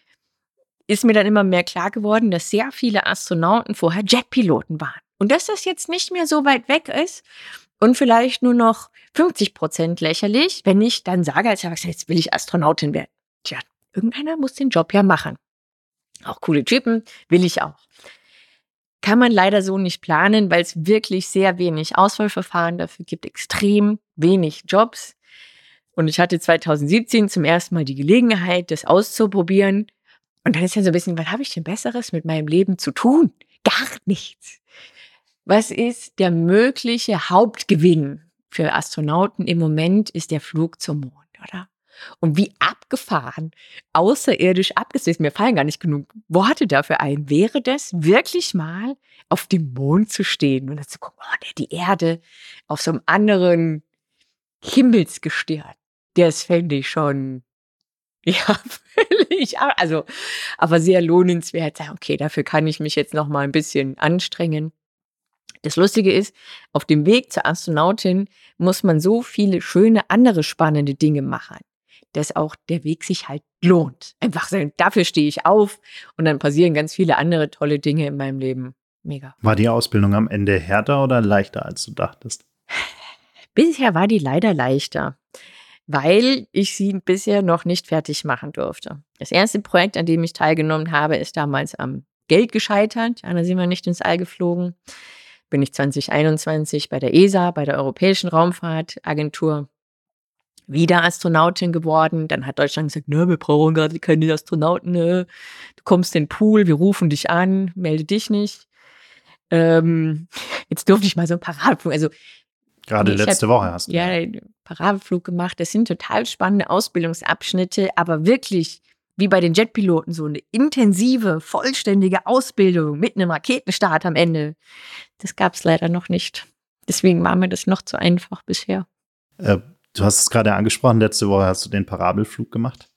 ist mir dann immer mehr klar geworden, dass sehr viele Astronauten vorher Jetpiloten waren. Und dass das jetzt nicht mehr so weit weg ist und vielleicht nur noch 50 Prozent lächerlich, wenn ich dann sage als Erwachsener, jetzt will ich Astronautin werden. Tja, irgendeiner muss den Job ja machen. Auch coole Typen, will ich auch. Kann man leider so nicht planen, weil es wirklich sehr wenig Auswahlverfahren dafür gibt, extrem wenig Jobs. Und ich hatte 2017 zum ersten Mal die Gelegenheit, das auszuprobieren. Und dann ist ja so ein bisschen, was habe ich denn Besseres mit meinem Leben zu tun? Gar nichts. Was ist der mögliche Hauptgewinn für Astronauten im Moment, ist der Flug zum Mond, oder? Und wie abgefahren, außerirdisch abgesetzt, mir fallen gar nicht genug Worte dafür ein, wäre das wirklich mal auf dem Mond zu stehen und dann zu gucken, oh, die Erde auf so einem anderen Himmelsgestirn das fände ich schon, ja, völlig, also, aber sehr lohnenswert. Okay, dafür kann ich mich jetzt noch mal ein bisschen anstrengen. Das Lustige ist, auf dem Weg zur Astronautin muss man so viele schöne andere spannende Dinge machen, dass auch der Weg sich halt lohnt. Einfach sagen, dafür stehe ich auf und dann passieren ganz viele andere tolle Dinge in meinem Leben. Mega. War die Ausbildung am Ende härter oder leichter, als du dachtest? Bisher war die leider leichter weil ich sie bisher noch nicht fertig machen durfte. Das erste Projekt, an dem ich teilgenommen habe, ist damals am Geld gescheitert. Da sind wir nicht ins All geflogen. Bin ich 2021 bei der ESA, bei der Europäischen Raumfahrtagentur, wieder Astronautin geworden. Dann hat Deutschland gesagt, ne, wir brauchen gerade keine Astronauten. Ne. Du kommst in den Pool, wir rufen dich an, melde dich nicht. Ähm, jetzt durfte ich mal so ein Paradeflug. Also Gerade letzte hab, Woche hast du. Ja, Parabelflug gemacht. Das sind total spannende Ausbildungsabschnitte, aber wirklich wie bei den Jetpiloten so eine intensive, vollständige Ausbildung mit einem Raketenstart am Ende. Das gab es leider noch nicht. Deswegen war mir das noch zu einfach bisher. Äh, du hast es gerade angesprochen, letzte Woche hast du den Parabelflug gemacht.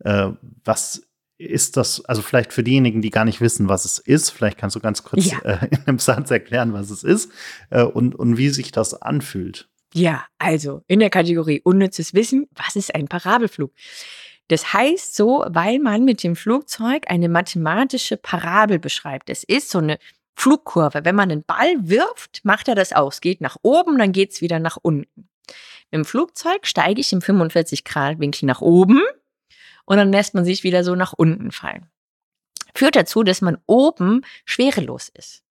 Äh, was ist das, also vielleicht für diejenigen, die gar nicht wissen, was es ist, vielleicht kannst du ganz kurz ja. äh, in einem Satz erklären, was es ist äh, und, und wie sich das anfühlt. Ja, also in der Kategorie unnützes Wissen, was ist ein Parabelflug? Das heißt so, weil man mit dem Flugzeug eine mathematische Parabel beschreibt. Es ist so eine Flugkurve. Wenn man einen Ball wirft, macht er das auch. Es geht nach oben, dann geht es wieder nach unten. Im Flugzeug steige ich im 45-Grad-Winkel nach oben und dann lässt man sich wieder so nach unten fallen. Führt dazu, dass man oben schwerelos ist.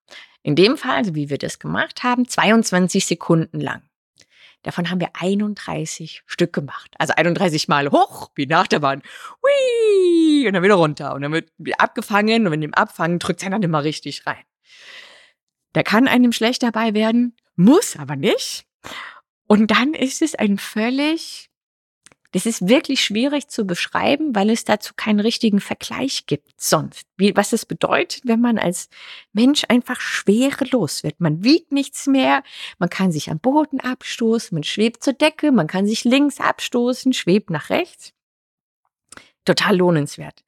In dem Fall, also wie wir das gemacht haben, 22 Sekunden lang. Davon haben wir 31 Stück gemacht. Also 31 Mal hoch, wie nach der Bahn. Hui, und dann wieder runter. Und dann wird abgefangen und wenn dem Abfangen drückt er dann immer richtig rein. Da kann einem schlecht dabei werden, muss aber nicht. Und dann ist es ein völlig das ist wirklich schwierig zu beschreiben, weil es dazu keinen richtigen Vergleich gibt sonst. Wie, was es bedeutet, wenn man als Mensch einfach schwerelos wird. Man wiegt nichts mehr, man kann sich am Boden abstoßen, man schwebt zur Decke, man kann sich links abstoßen, schwebt nach rechts. Total lohnenswert.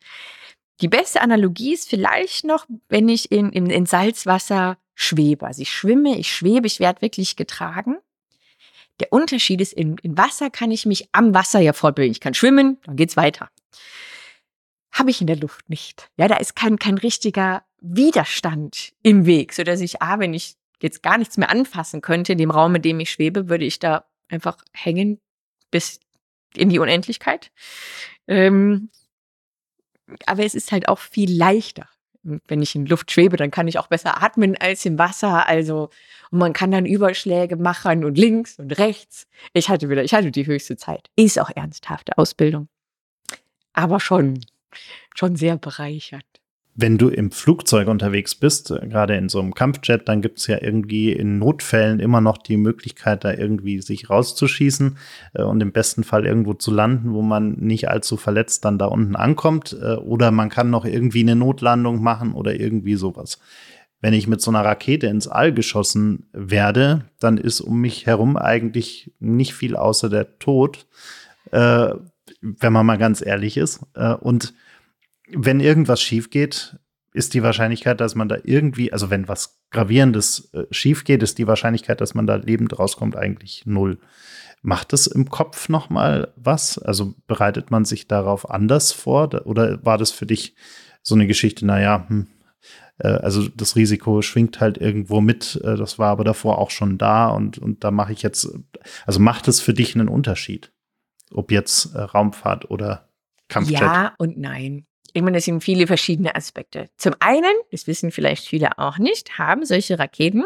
Die beste Analogie ist vielleicht noch, wenn ich in, in, in Salzwasser schwebe. Also ich schwimme, ich schwebe, ich werde wirklich getragen. Der Unterschied ist, in, in Wasser kann ich mich am Wasser ja fortbewegen. Ich kann schwimmen, dann geht's weiter. Habe ich in der Luft nicht. Ja, da ist kein, kein richtiger Widerstand im Weg, so dass ich, ah, wenn ich jetzt gar nichts mehr anfassen könnte in dem Raum, in dem ich schwebe, würde ich da einfach hängen bis in die Unendlichkeit. Ähm, aber es ist halt auch viel leichter wenn ich in Luft schwebe, dann kann ich auch besser atmen als im Wasser. Also, und man kann dann Überschläge machen und links und rechts. Ich hatte wieder, ich hatte die höchste Zeit. Ist auch ernsthafte Ausbildung. Aber schon, schon sehr bereichert wenn du im Flugzeug unterwegs bist, äh, gerade in so einem Kampfjet, dann gibt es ja irgendwie in Notfällen immer noch die Möglichkeit, da irgendwie sich rauszuschießen äh, und im besten Fall irgendwo zu landen, wo man nicht allzu verletzt dann da unten ankommt. Äh, oder man kann noch irgendwie eine Notlandung machen oder irgendwie sowas. Wenn ich mit so einer Rakete ins All geschossen werde, dann ist um mich herum eigentlich nicht viel außer der Tod, wenn man mal ganz ehrlich ist. Und wenn irgendwas schief geht, ist die Wahrscheinlichkeit, dass man da irgendwie, also wenn was Gravierendes äh, schief geht, ist die Wahrscheinlichkeit, dass man da lebend rauskommt, eigentlich null. Macht es im Kopf noch mal was? Also bereitet man sich darauf anders vor? Oder war das für dich so eine Geschichte, naja, hm, äh, also das Risiko schwingt halt irgendwo mit, äh, das war aber davor auch schon da und, und da mache ich jetzt, also macht es für dich einen Unterschied? Ob jetzt äh, Raumfahrt oder Kampfjet? Ja und nein. Ich meine, das sind viele verschiedene Aspekte. Zum einen, das wissen vielleicht viele auch nicht, haben solche Raketen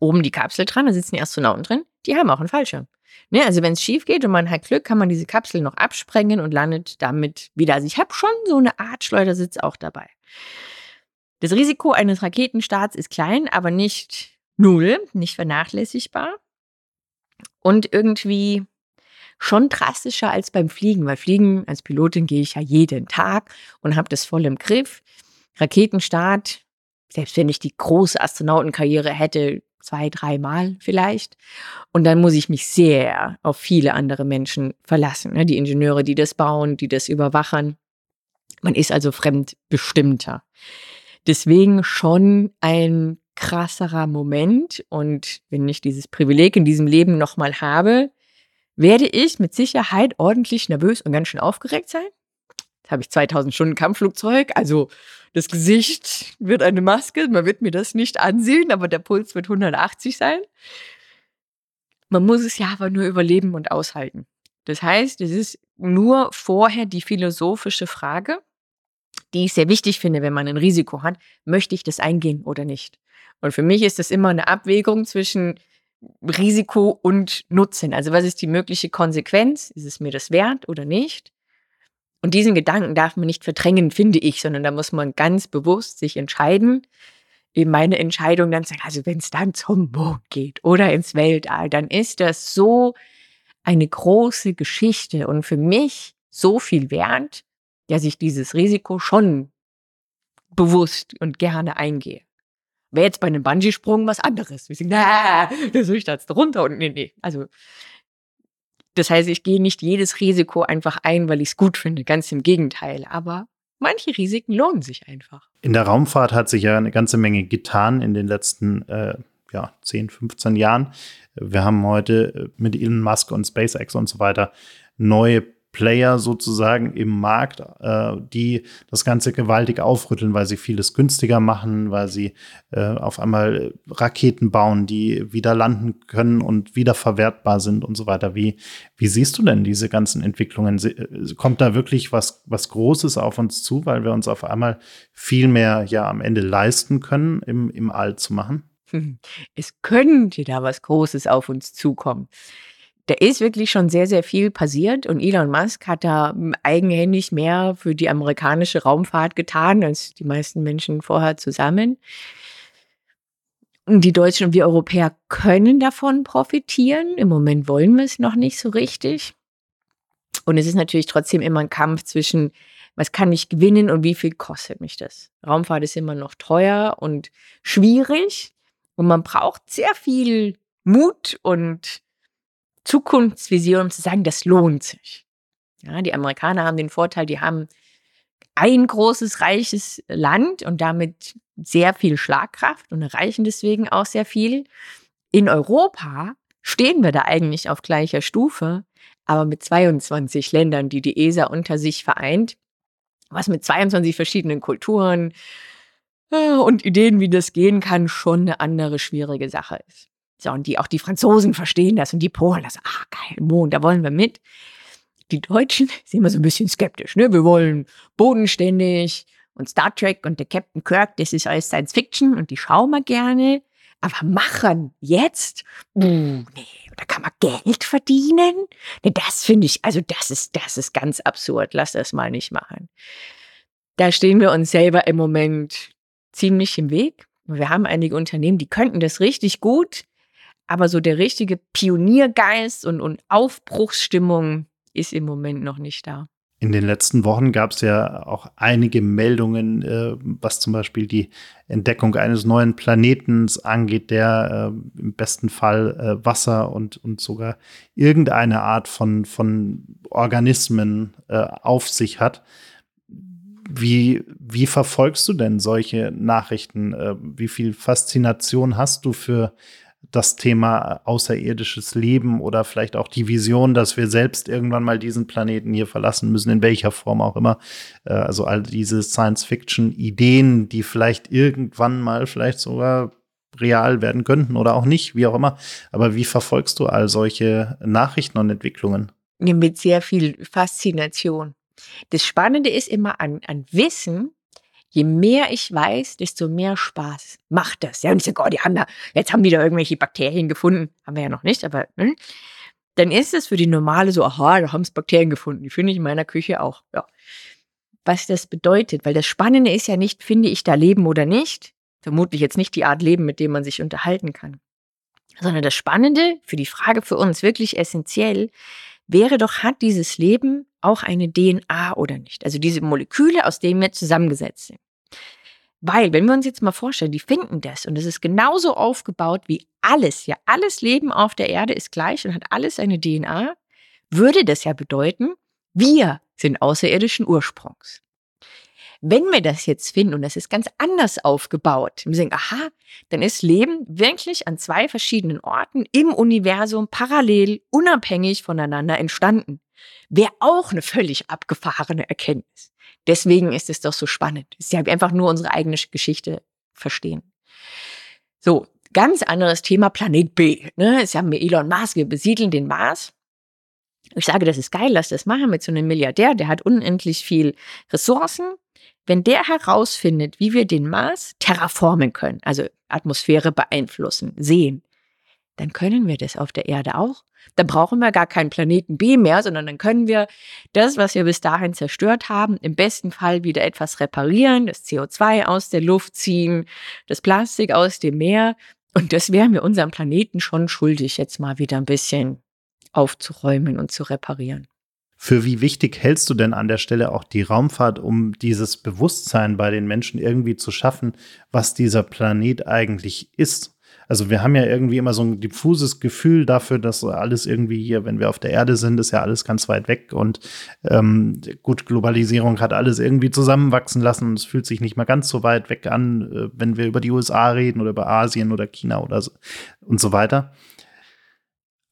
oben die Kapsel dran, da sitzen die Astronauten drin, die haben auch einen Fallschirm. Ne, also wenn es schief geht und man hat Glück, kann man diese Kapsel noch absprengen und landet damit wieder. Also ich habe schon so eine Art Schleudersitz auch dabei. Das Risiko eines Raketenstarts ist klein, aber nicht null, nicht vernachlässigbar. Und irgendwie schon drastischer als beim Fliegen, weil Fliegen als Pilotin gehe ich ja jeden Tag und habe das voll im Griff. Raketenstart, selbst wenn ich die große Astronautenkarriere hätte, zwei, dreimal vielleicht. Und dann muss ich mich sehr auf viele andere Menschen verlassen. Ne? Die Ingenieure, die das bauen, die das überwachen. Man ist also fremdbestimmter. Deswegen schon ein krasserer Moment. Und wenn ich dieses Privileg in diesem Leben nochmal habe, werde ich mit Sicherheit ordentlich nervös und ganz schön aufgeregt sein. Jetzt habe ich 2000 Stunden Kampfflugzeug, also das Gesicht wird eine Maske, man wird mir das nicht ansehen, aber der Puls wird 180 sein. Man muss es ja aber nur überleben und aushalten. Das heißt, es ist nur vorher die philosophische Frage, die ich sehr wichtig finde, wenn man ein Risiko hat, möchte ich das eingehen oder nicht? Und für mich ist das immer eine Abwägung zwischen Risiko und Nutzen. Also was ist die mögliche Konsequenz? Ist es mir das wert oder nicht? Und diesen Gedanken darf man nicht verdrängen, finde ich, sondern da muss man ganz bewusst sich entscheiden. Eben meine Entscheidung dann sagen, also wenn es dann zum Mond geht oder ins Weltall, dann ist das so eine große Geschichte und für mich so viel wert, dass ich dieses Risiko schon bewusst und gerne eingehe. Wäre jetzt bei einem Bungee-Sprung was anderes. Wir sagen, na, der Süchterst runter und nee, nee. Also, das heißt, ich gehe nicht jedes Risiko einfach ein, weil ich es gut finde. Ganz im Gegenteil. Aber manche Risiken lohnen sich einfach. In der Raumfahrt hat sich ja eine ganze Menge getan in den letzten äh, ja, 10, 15 Jahren. Wir haben heute mit Elon Musk und SpaceX und so weiter neue Player sozusagen im Markt, äh, die das Ganze gewaltig aufrütteln, weil sie vieles günstiger machen, weil sie äh, auf einmal Raketen bauen, die wieder landen können und wieder verwertbar sind und so weiter. Wie, wie siehst du denn diese ganzen Entwicklungen? Äh, kommt da wirklich was, was Großes auf uns zu, weil wir uns auf einmal viel mehr ja am Ende leisten können, im, im All zu machen? Es könnte da was Großes auf uns zukommen da ist wirklich schon sehr, sehr viel passiert und Elon Musk hat da eigenhändig mehr für die amerikanische Raumfahrt getan als die meisten Menschen vorher zusammen. Und die Deutschen und wir Europäer können davon profitieren. Im Moment wollen wir es noch nicht so richtig. Und es ist natürlich trotzdem immer ein Kampf zwischen, was kann ich gewinnen und wie viel kostet mich das? Raumfahrt ist immer noch teuer und schwierig und man braucht sehr viel Mut und Zukunftsvision, um zu sagen, das lohnt sich. Ja, die Amerikaner haben den Vorteil, die haben ein großes, reiches Land und damit sehr viel Schlagkraft und erreichen deswegen auch sehr viel. In Europa stehen wir da eigentlich auf gleicher Stufe, aber mit 22 Ländern, die die ESA unter sich vereint, was mit 22 verschiedenen Kulturen äh, und Ideen, wie das gehen kann, schon eine andere schwierige Sache ist. So, und die, auch die Franzosen verstehen das und die Polen, das, ah, geil, Mond, da wollen wir mit. Die Deutschen sind immer so ein bisschen skeptisch, ne? Wir wollen bodenständig und Star Trek und der Captain Kirk, das ist alles Science Fiction und die schauen wir gerne. Aber machen jetzt? Uh, nee, da kann man Geld verdienen? Nee, das finde ich, also das ist, das ist ganz absurd. Lass das mal nicht machen. Da stehen wir uns selber im Moment ziemlich im Weg. Wir haben einige Unternehmen, die könnten das richtig gut, aber so der richtige Pioniergeist und, und Aufbruchsstimmung ist im Moment noch nicht da. In den letzten Wochen gab es ja auch einige Meldungen, äh, was zum Beispiel die Entdeckung eines neuen Planetens angeht, der äh, im besten Fall äh, Wasser und, und sogar irgendeine Art von, von Organismen äh, auf sich hat. Wie, wie verfolgst du denn solche Nachrichten? Äh, wie viel Faszination hast du für das Thema außerirdisches Leben oder vielleicht auch die Vision, dass wir selbst irgendwann mal diesen Planeten hier verlassen müssen, in welcher Form auch immer. Äh, also all diese Science-Fiction-Ideen, die vielleicht irgendwann mal vielleicht sogar real werden könnten oder auch nicht, wie auch immer. Aber wie verfolgst du all solche Nachrichten und Entwicklungen? Mit sehr viel Faszination. Das Spannende ist immer an, an Wissen, je mehr ich weiß, desto mehr Spaß macht das. Ja, und ich sage, oh, die haben da, jetzt haben die da irgendwelche Bakterien gefunden. Haben wir ja noch nicht, aber ne? dann ist es für die normale so, aha, da haben es Bakterien gefunden. Die finde ich in meiner Küche auch. Ja. Was das bedeutet, weil das Spannende ist ja nicht, finde ich da Leben oder nicht. Vermutlich jetzt nicht die Art Leben, mit dem man sich unterhalten kann. Sondern das Spannende für die Frage für uns wirklich essentiell wäre doch, hat dieses Leben auch eine DNA oder nicht? Also diese Moleküle, aus denen wir zusammengesetzt sind. Weil, wenn wir uns jetzt mal vorstellen, die finden das und es ist genauso aufgebaut wie alles, ja, alles Leben auf der Erde ist gleich und hat alles eine DNA, würde das ja bedeuten, wir sind außerirdischen Ursprungs. Wenn wir das jetzt finden und das ist ganz anders aufgebaut, wir sagen, aha, dann ist Leben wirklich an zwei verschiedenen Orten im Universum parallel, unabhängig voneinander entstanden. Wäre auch eine völlig abgefahrene Erkenntnis. Deswegen ist es doch so spannend. Ist ja einfach nur unsere eigene Geschichte verstehen. So, ganz anderes Thema Planet B. Ne? Jetzt haben wir Elon Musk, wir besiedeln den Mars. Ich sage, das ist geil, lass das machen mit so einem Milliardär, der hat unendlich viel Ressourcen. Wenn der herausfindet, wie wir den Mars terraformen können, also Atmosphäre beeinflussen, sehen, dann können wir das auf der Erde auch. Dann brauchen wir gar keinen Planeten B mehr, sondern dann können wir das, was wir bis dahin zerstört haben, im besten Fall wieder etwas reparieren, das CO2 aus der Luft ziehen, das Plastik aus dem Meer. Und das wären wir unserem Planeten schon schuldig, jetzt mal wieder ein bisschen aufzuräumen und zu reparieren. Für wie wichtig hältst du denn an der Stelle auch die Raumfahrt, um dieses Bewusstsein bei den Menschen irgendwie zu schaffen, was dieser Planet eigentlich ist? Also wir haben ja irgendwie immer so ein diffuses Gefühl dafür, dass alles irgendwie hier, wenn wir auf der Erde sind, ist ja alles ganz weit weg und ähm, gut, Globalisierung hat alles irgendwie zusammenwachsen lassen und es fühlt sich nicht mal ganz so weit weg an, äh, wenn wir über die USA reden oder über Asien oder China oder so und so weiter.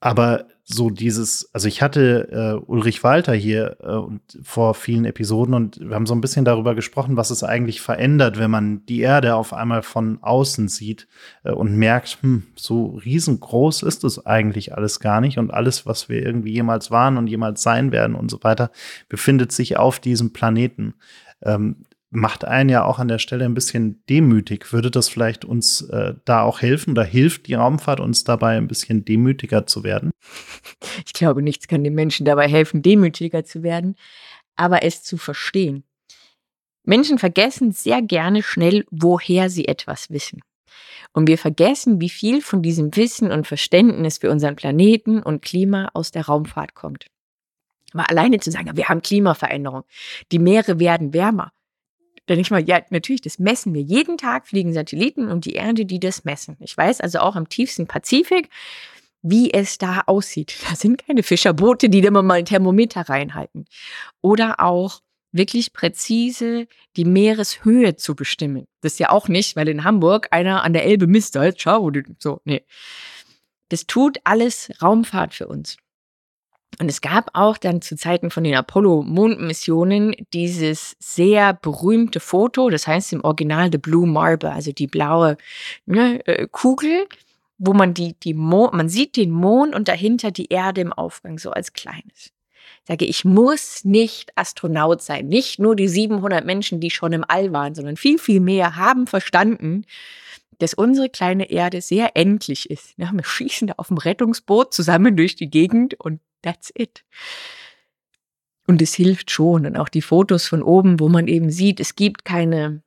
Aber so dieses, also ich hatte äh, Ulrich Walter hier äh, und vor vielen Episoden und wir haben so ein bisschen darüber gesprochen, was es eigentlich verändert, wenn man die Erde auf einmal von außen sieht äh, und merkt, hm, so riesengroß ist es eigentlich alles gar nicht und alles, was wir irgendwie jemals waren und jemals sein werden und so weiter, befindet sich auf diesem Planeten. Ähm, macht einen ja auch an der Stelle ein bisschen demütig. Würde das vielleicht uns äh, da auch helfen oder hilft die Raumfahrt uns dabei ein bisschen demütiger zu werden? Ich glaube, nichts kann den Menschen dabei helfen, demütiger zu werden, aber es zu verstehen. Menschen vergessen sehr gerne schnell, woher sie etwas wissen. Und wir vergessen, wie viel von diesem Wissen und Verständnis für unseren Planeten und Klima aus der Raumfahrt kommt. Aber alleine zu sagen, wir haben Klimaveränderung, die Meere werden wärmer, dann denke ich mal, ja, natürlich, das messen wir. Jeden Tag fliegen Satelliten um die Erde, die das messen. Ich weiß also auch im tiefsten Pazifik, wie es da aussieht. Da sind keine Fischerboote, die immer mal ein Thermometer reinhalten. Oder auch wirklich präzise die Meereshöhe zu bestimmen. Das ist ja auch nicht, weil in Hamburg einer an der Elbe misst, halt, schau, so, nee. Das tut alles Raumfahrt für uns. Und es gab auch dann zu Zeiten von den Apollo-Mondmissionen dieses sehr berühmte Foto, das heißt im Original The Blue Marble, also die blaue ne, äh, Kugel, wo man die, die Mo man sieht den Mond und dahinter die Erde im Aufgang, so als kleines. Ich sage, ich muss nicht Astronaut sein. Nicht nur die 700 Menschen, die schon im All waren, sondern viel, viel mehr haben verstanden, dass unsere kleine Erde sehr endlich ist. Ja, wir schießen da auf dem Rettungsboot zusammen durch die Gegend und that's it. Und es hilft schon. Und auch die Fotos von oben, wo man eben sieht, es gibt keine,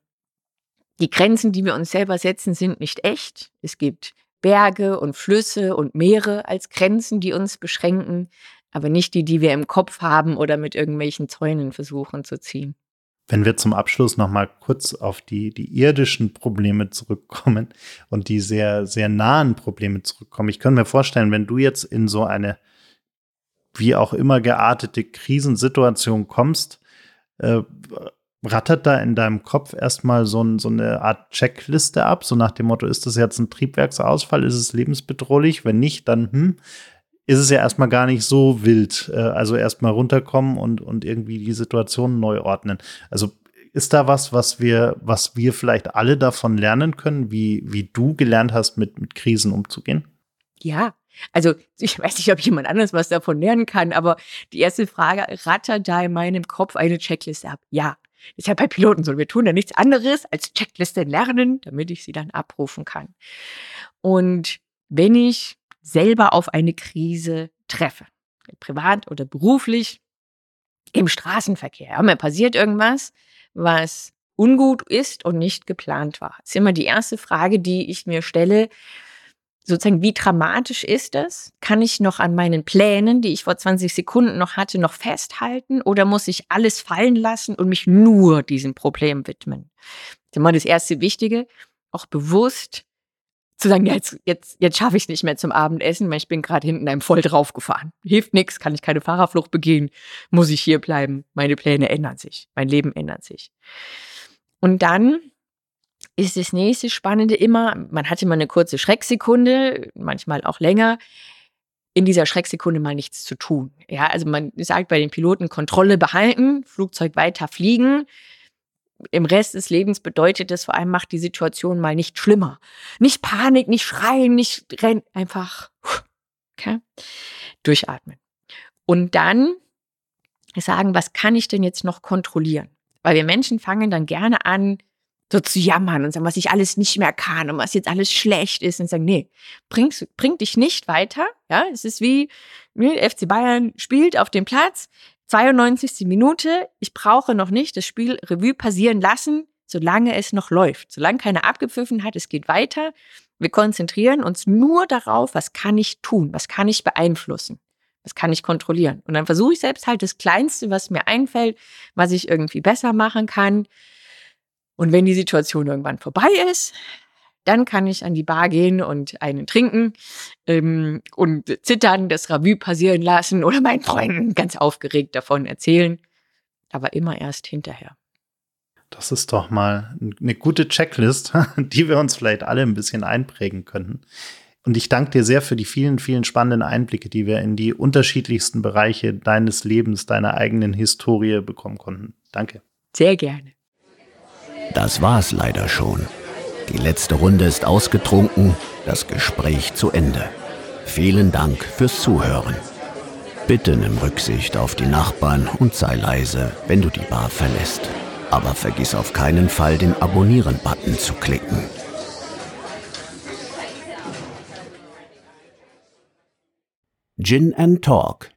die Grenzen, die wir uns selber setzen, sind nicht echt. Es gibt Berge und Flüsse und Meere als Grenzen, die uns beschränken, aber nicht die, die wir im Kopf haben oder mit irgendwelchen Zäunen versuchen zu ziehen. Wenn wir zum Abschluss noch mal kurz auf die, die irdischen Probleme zurückkommen und die sehr, sehr nahen Probleme zurückkommen. Ich könnte mir vorstellen, wenn du jetzt in so eine wie auch immer geartete Krisensituation kommst, äh, rattert da in deinem Kopf erstmal so, ein, so eine Art Checkliste ab, so nach dem Motto, ist das jetzt ein Triebwerksausfall, ist es lebensbedrohlich? Wenn nicht, dann hm, ist es ja erstmal gar nicht so wild. Äh, also erstmal runterkommen und, und irgendwie die Situation neu ordnen. Also ist da was, was wir, was wir vielleicht alle davon lernen können, wie, wie du gelernt hast, mit, mit Krisen umzugehen? Ja, also ich weiß nicht, ob jemand anders was davon lernen kann, aber die erste Frage, rattert da in meinem Kopf eine Checkliste ab? Ja. Ist ja bei Piloten so. Wir tun ja nichts anderes als Checkliste lernen, damit ich sie dann abrufen kann. Und wenn ich selber auf eine Krise treffe, privat oder beruflich, im Straßenverkehr, ja, mir passiert irgendwas, was ungut ist und nicht geplant war. Das ist immer die erste Frage, die ich mir stelle. Sozusagen, wie dramatisch ist das? Kann ich noch an meinen Plänen, die ich vor 20 Sekunden noch hatte, noch festhalten? Oder muss ich alles fallen lassen und mich nur diesem Problem widmen? Das ist immer das erste Wichtige, auch bewusst zu sagen, jetzt, jetzt, jetzt schaffe ich es nicht mehr zum Abendessen, weil ich bin gerade hinten einem voll draufgefahren. Hilft nichts, kann ich keine Fahrerflucht begehen, muss ich hier bleiben. Meine Pläne ändern sich, mein Leben ändert sich. Und dann ist das nächste Spannende immer, man hat immer eine kurze Schrecksekunde, manchmal auch länger, in dieser Schrecksekunde mal nichts zu tun. Ja, also man sagt bei den Piloten Kontrolle behalten, Flugzeug weiter fliegen, im Rest des Lebens bedeutet das vor allem, macht die Situation mal nicht schlimmer. Nicht Panik, nicht schreien, nicht rennen, einfach okay? durchatmen. Und dann sagen, was kann ich denn jetzt noch kontrollieren? Weil wir Menschen fangen dann gerne an, so zu jammern und sagen, was ich alles nicht mehr kann und was jetzt alles schlecht ist und sagen, nee, bringst, bringt dich nicht weiter. Ja, es ist wie, FC Bayern spielt auf dem Platz, 92. Minute. Ich brauche noch nicht das Spiel Revue passieren lassen, solange es noch läuft. Solange keiner abgepfiffen hat, es geht weiter. Wir konzentrieren uns nur darauf, was kann ich tun, was kann ich beeinflussen, was kann ich kontrollieren. Und dann versuche ich selbst halt das Kleinste, was mir einfällt, was ich irgendwie besser machen kann. Und wenn die Situation irgendwann vorbei ist, dann kann ich an die Bar gehen und einen trinken ähm, und zittern, das Revue passieren lassen oder meinen Freunden ganz aufgeregt davon erzählen. Aber immer erst hinterher. Das ist doch mal eine gute Checklist, die wir uns vielleicht alle ein bisschen einprägen könnten. Und ich danke dir sehr für die vielen, vielen spannenden Einblicke, die wir in die unterschiedlichsten Bereiche deines Lebens, deiner eigenen Historie bekommen konnten. Danke. Sehr gerne. Das war's leider schon. Die letzte Runde ist ausgetrunken, das Gespräch zu Ende. Vielen Dank fürs Zuhören. Bitte nimm Rücksicht auf die Nachbarn und sei leise, wenn du die Bar verlässt. Aber vergiss auf keinen Fall, den Abonnieren-Button zu klicken. Gin and Talk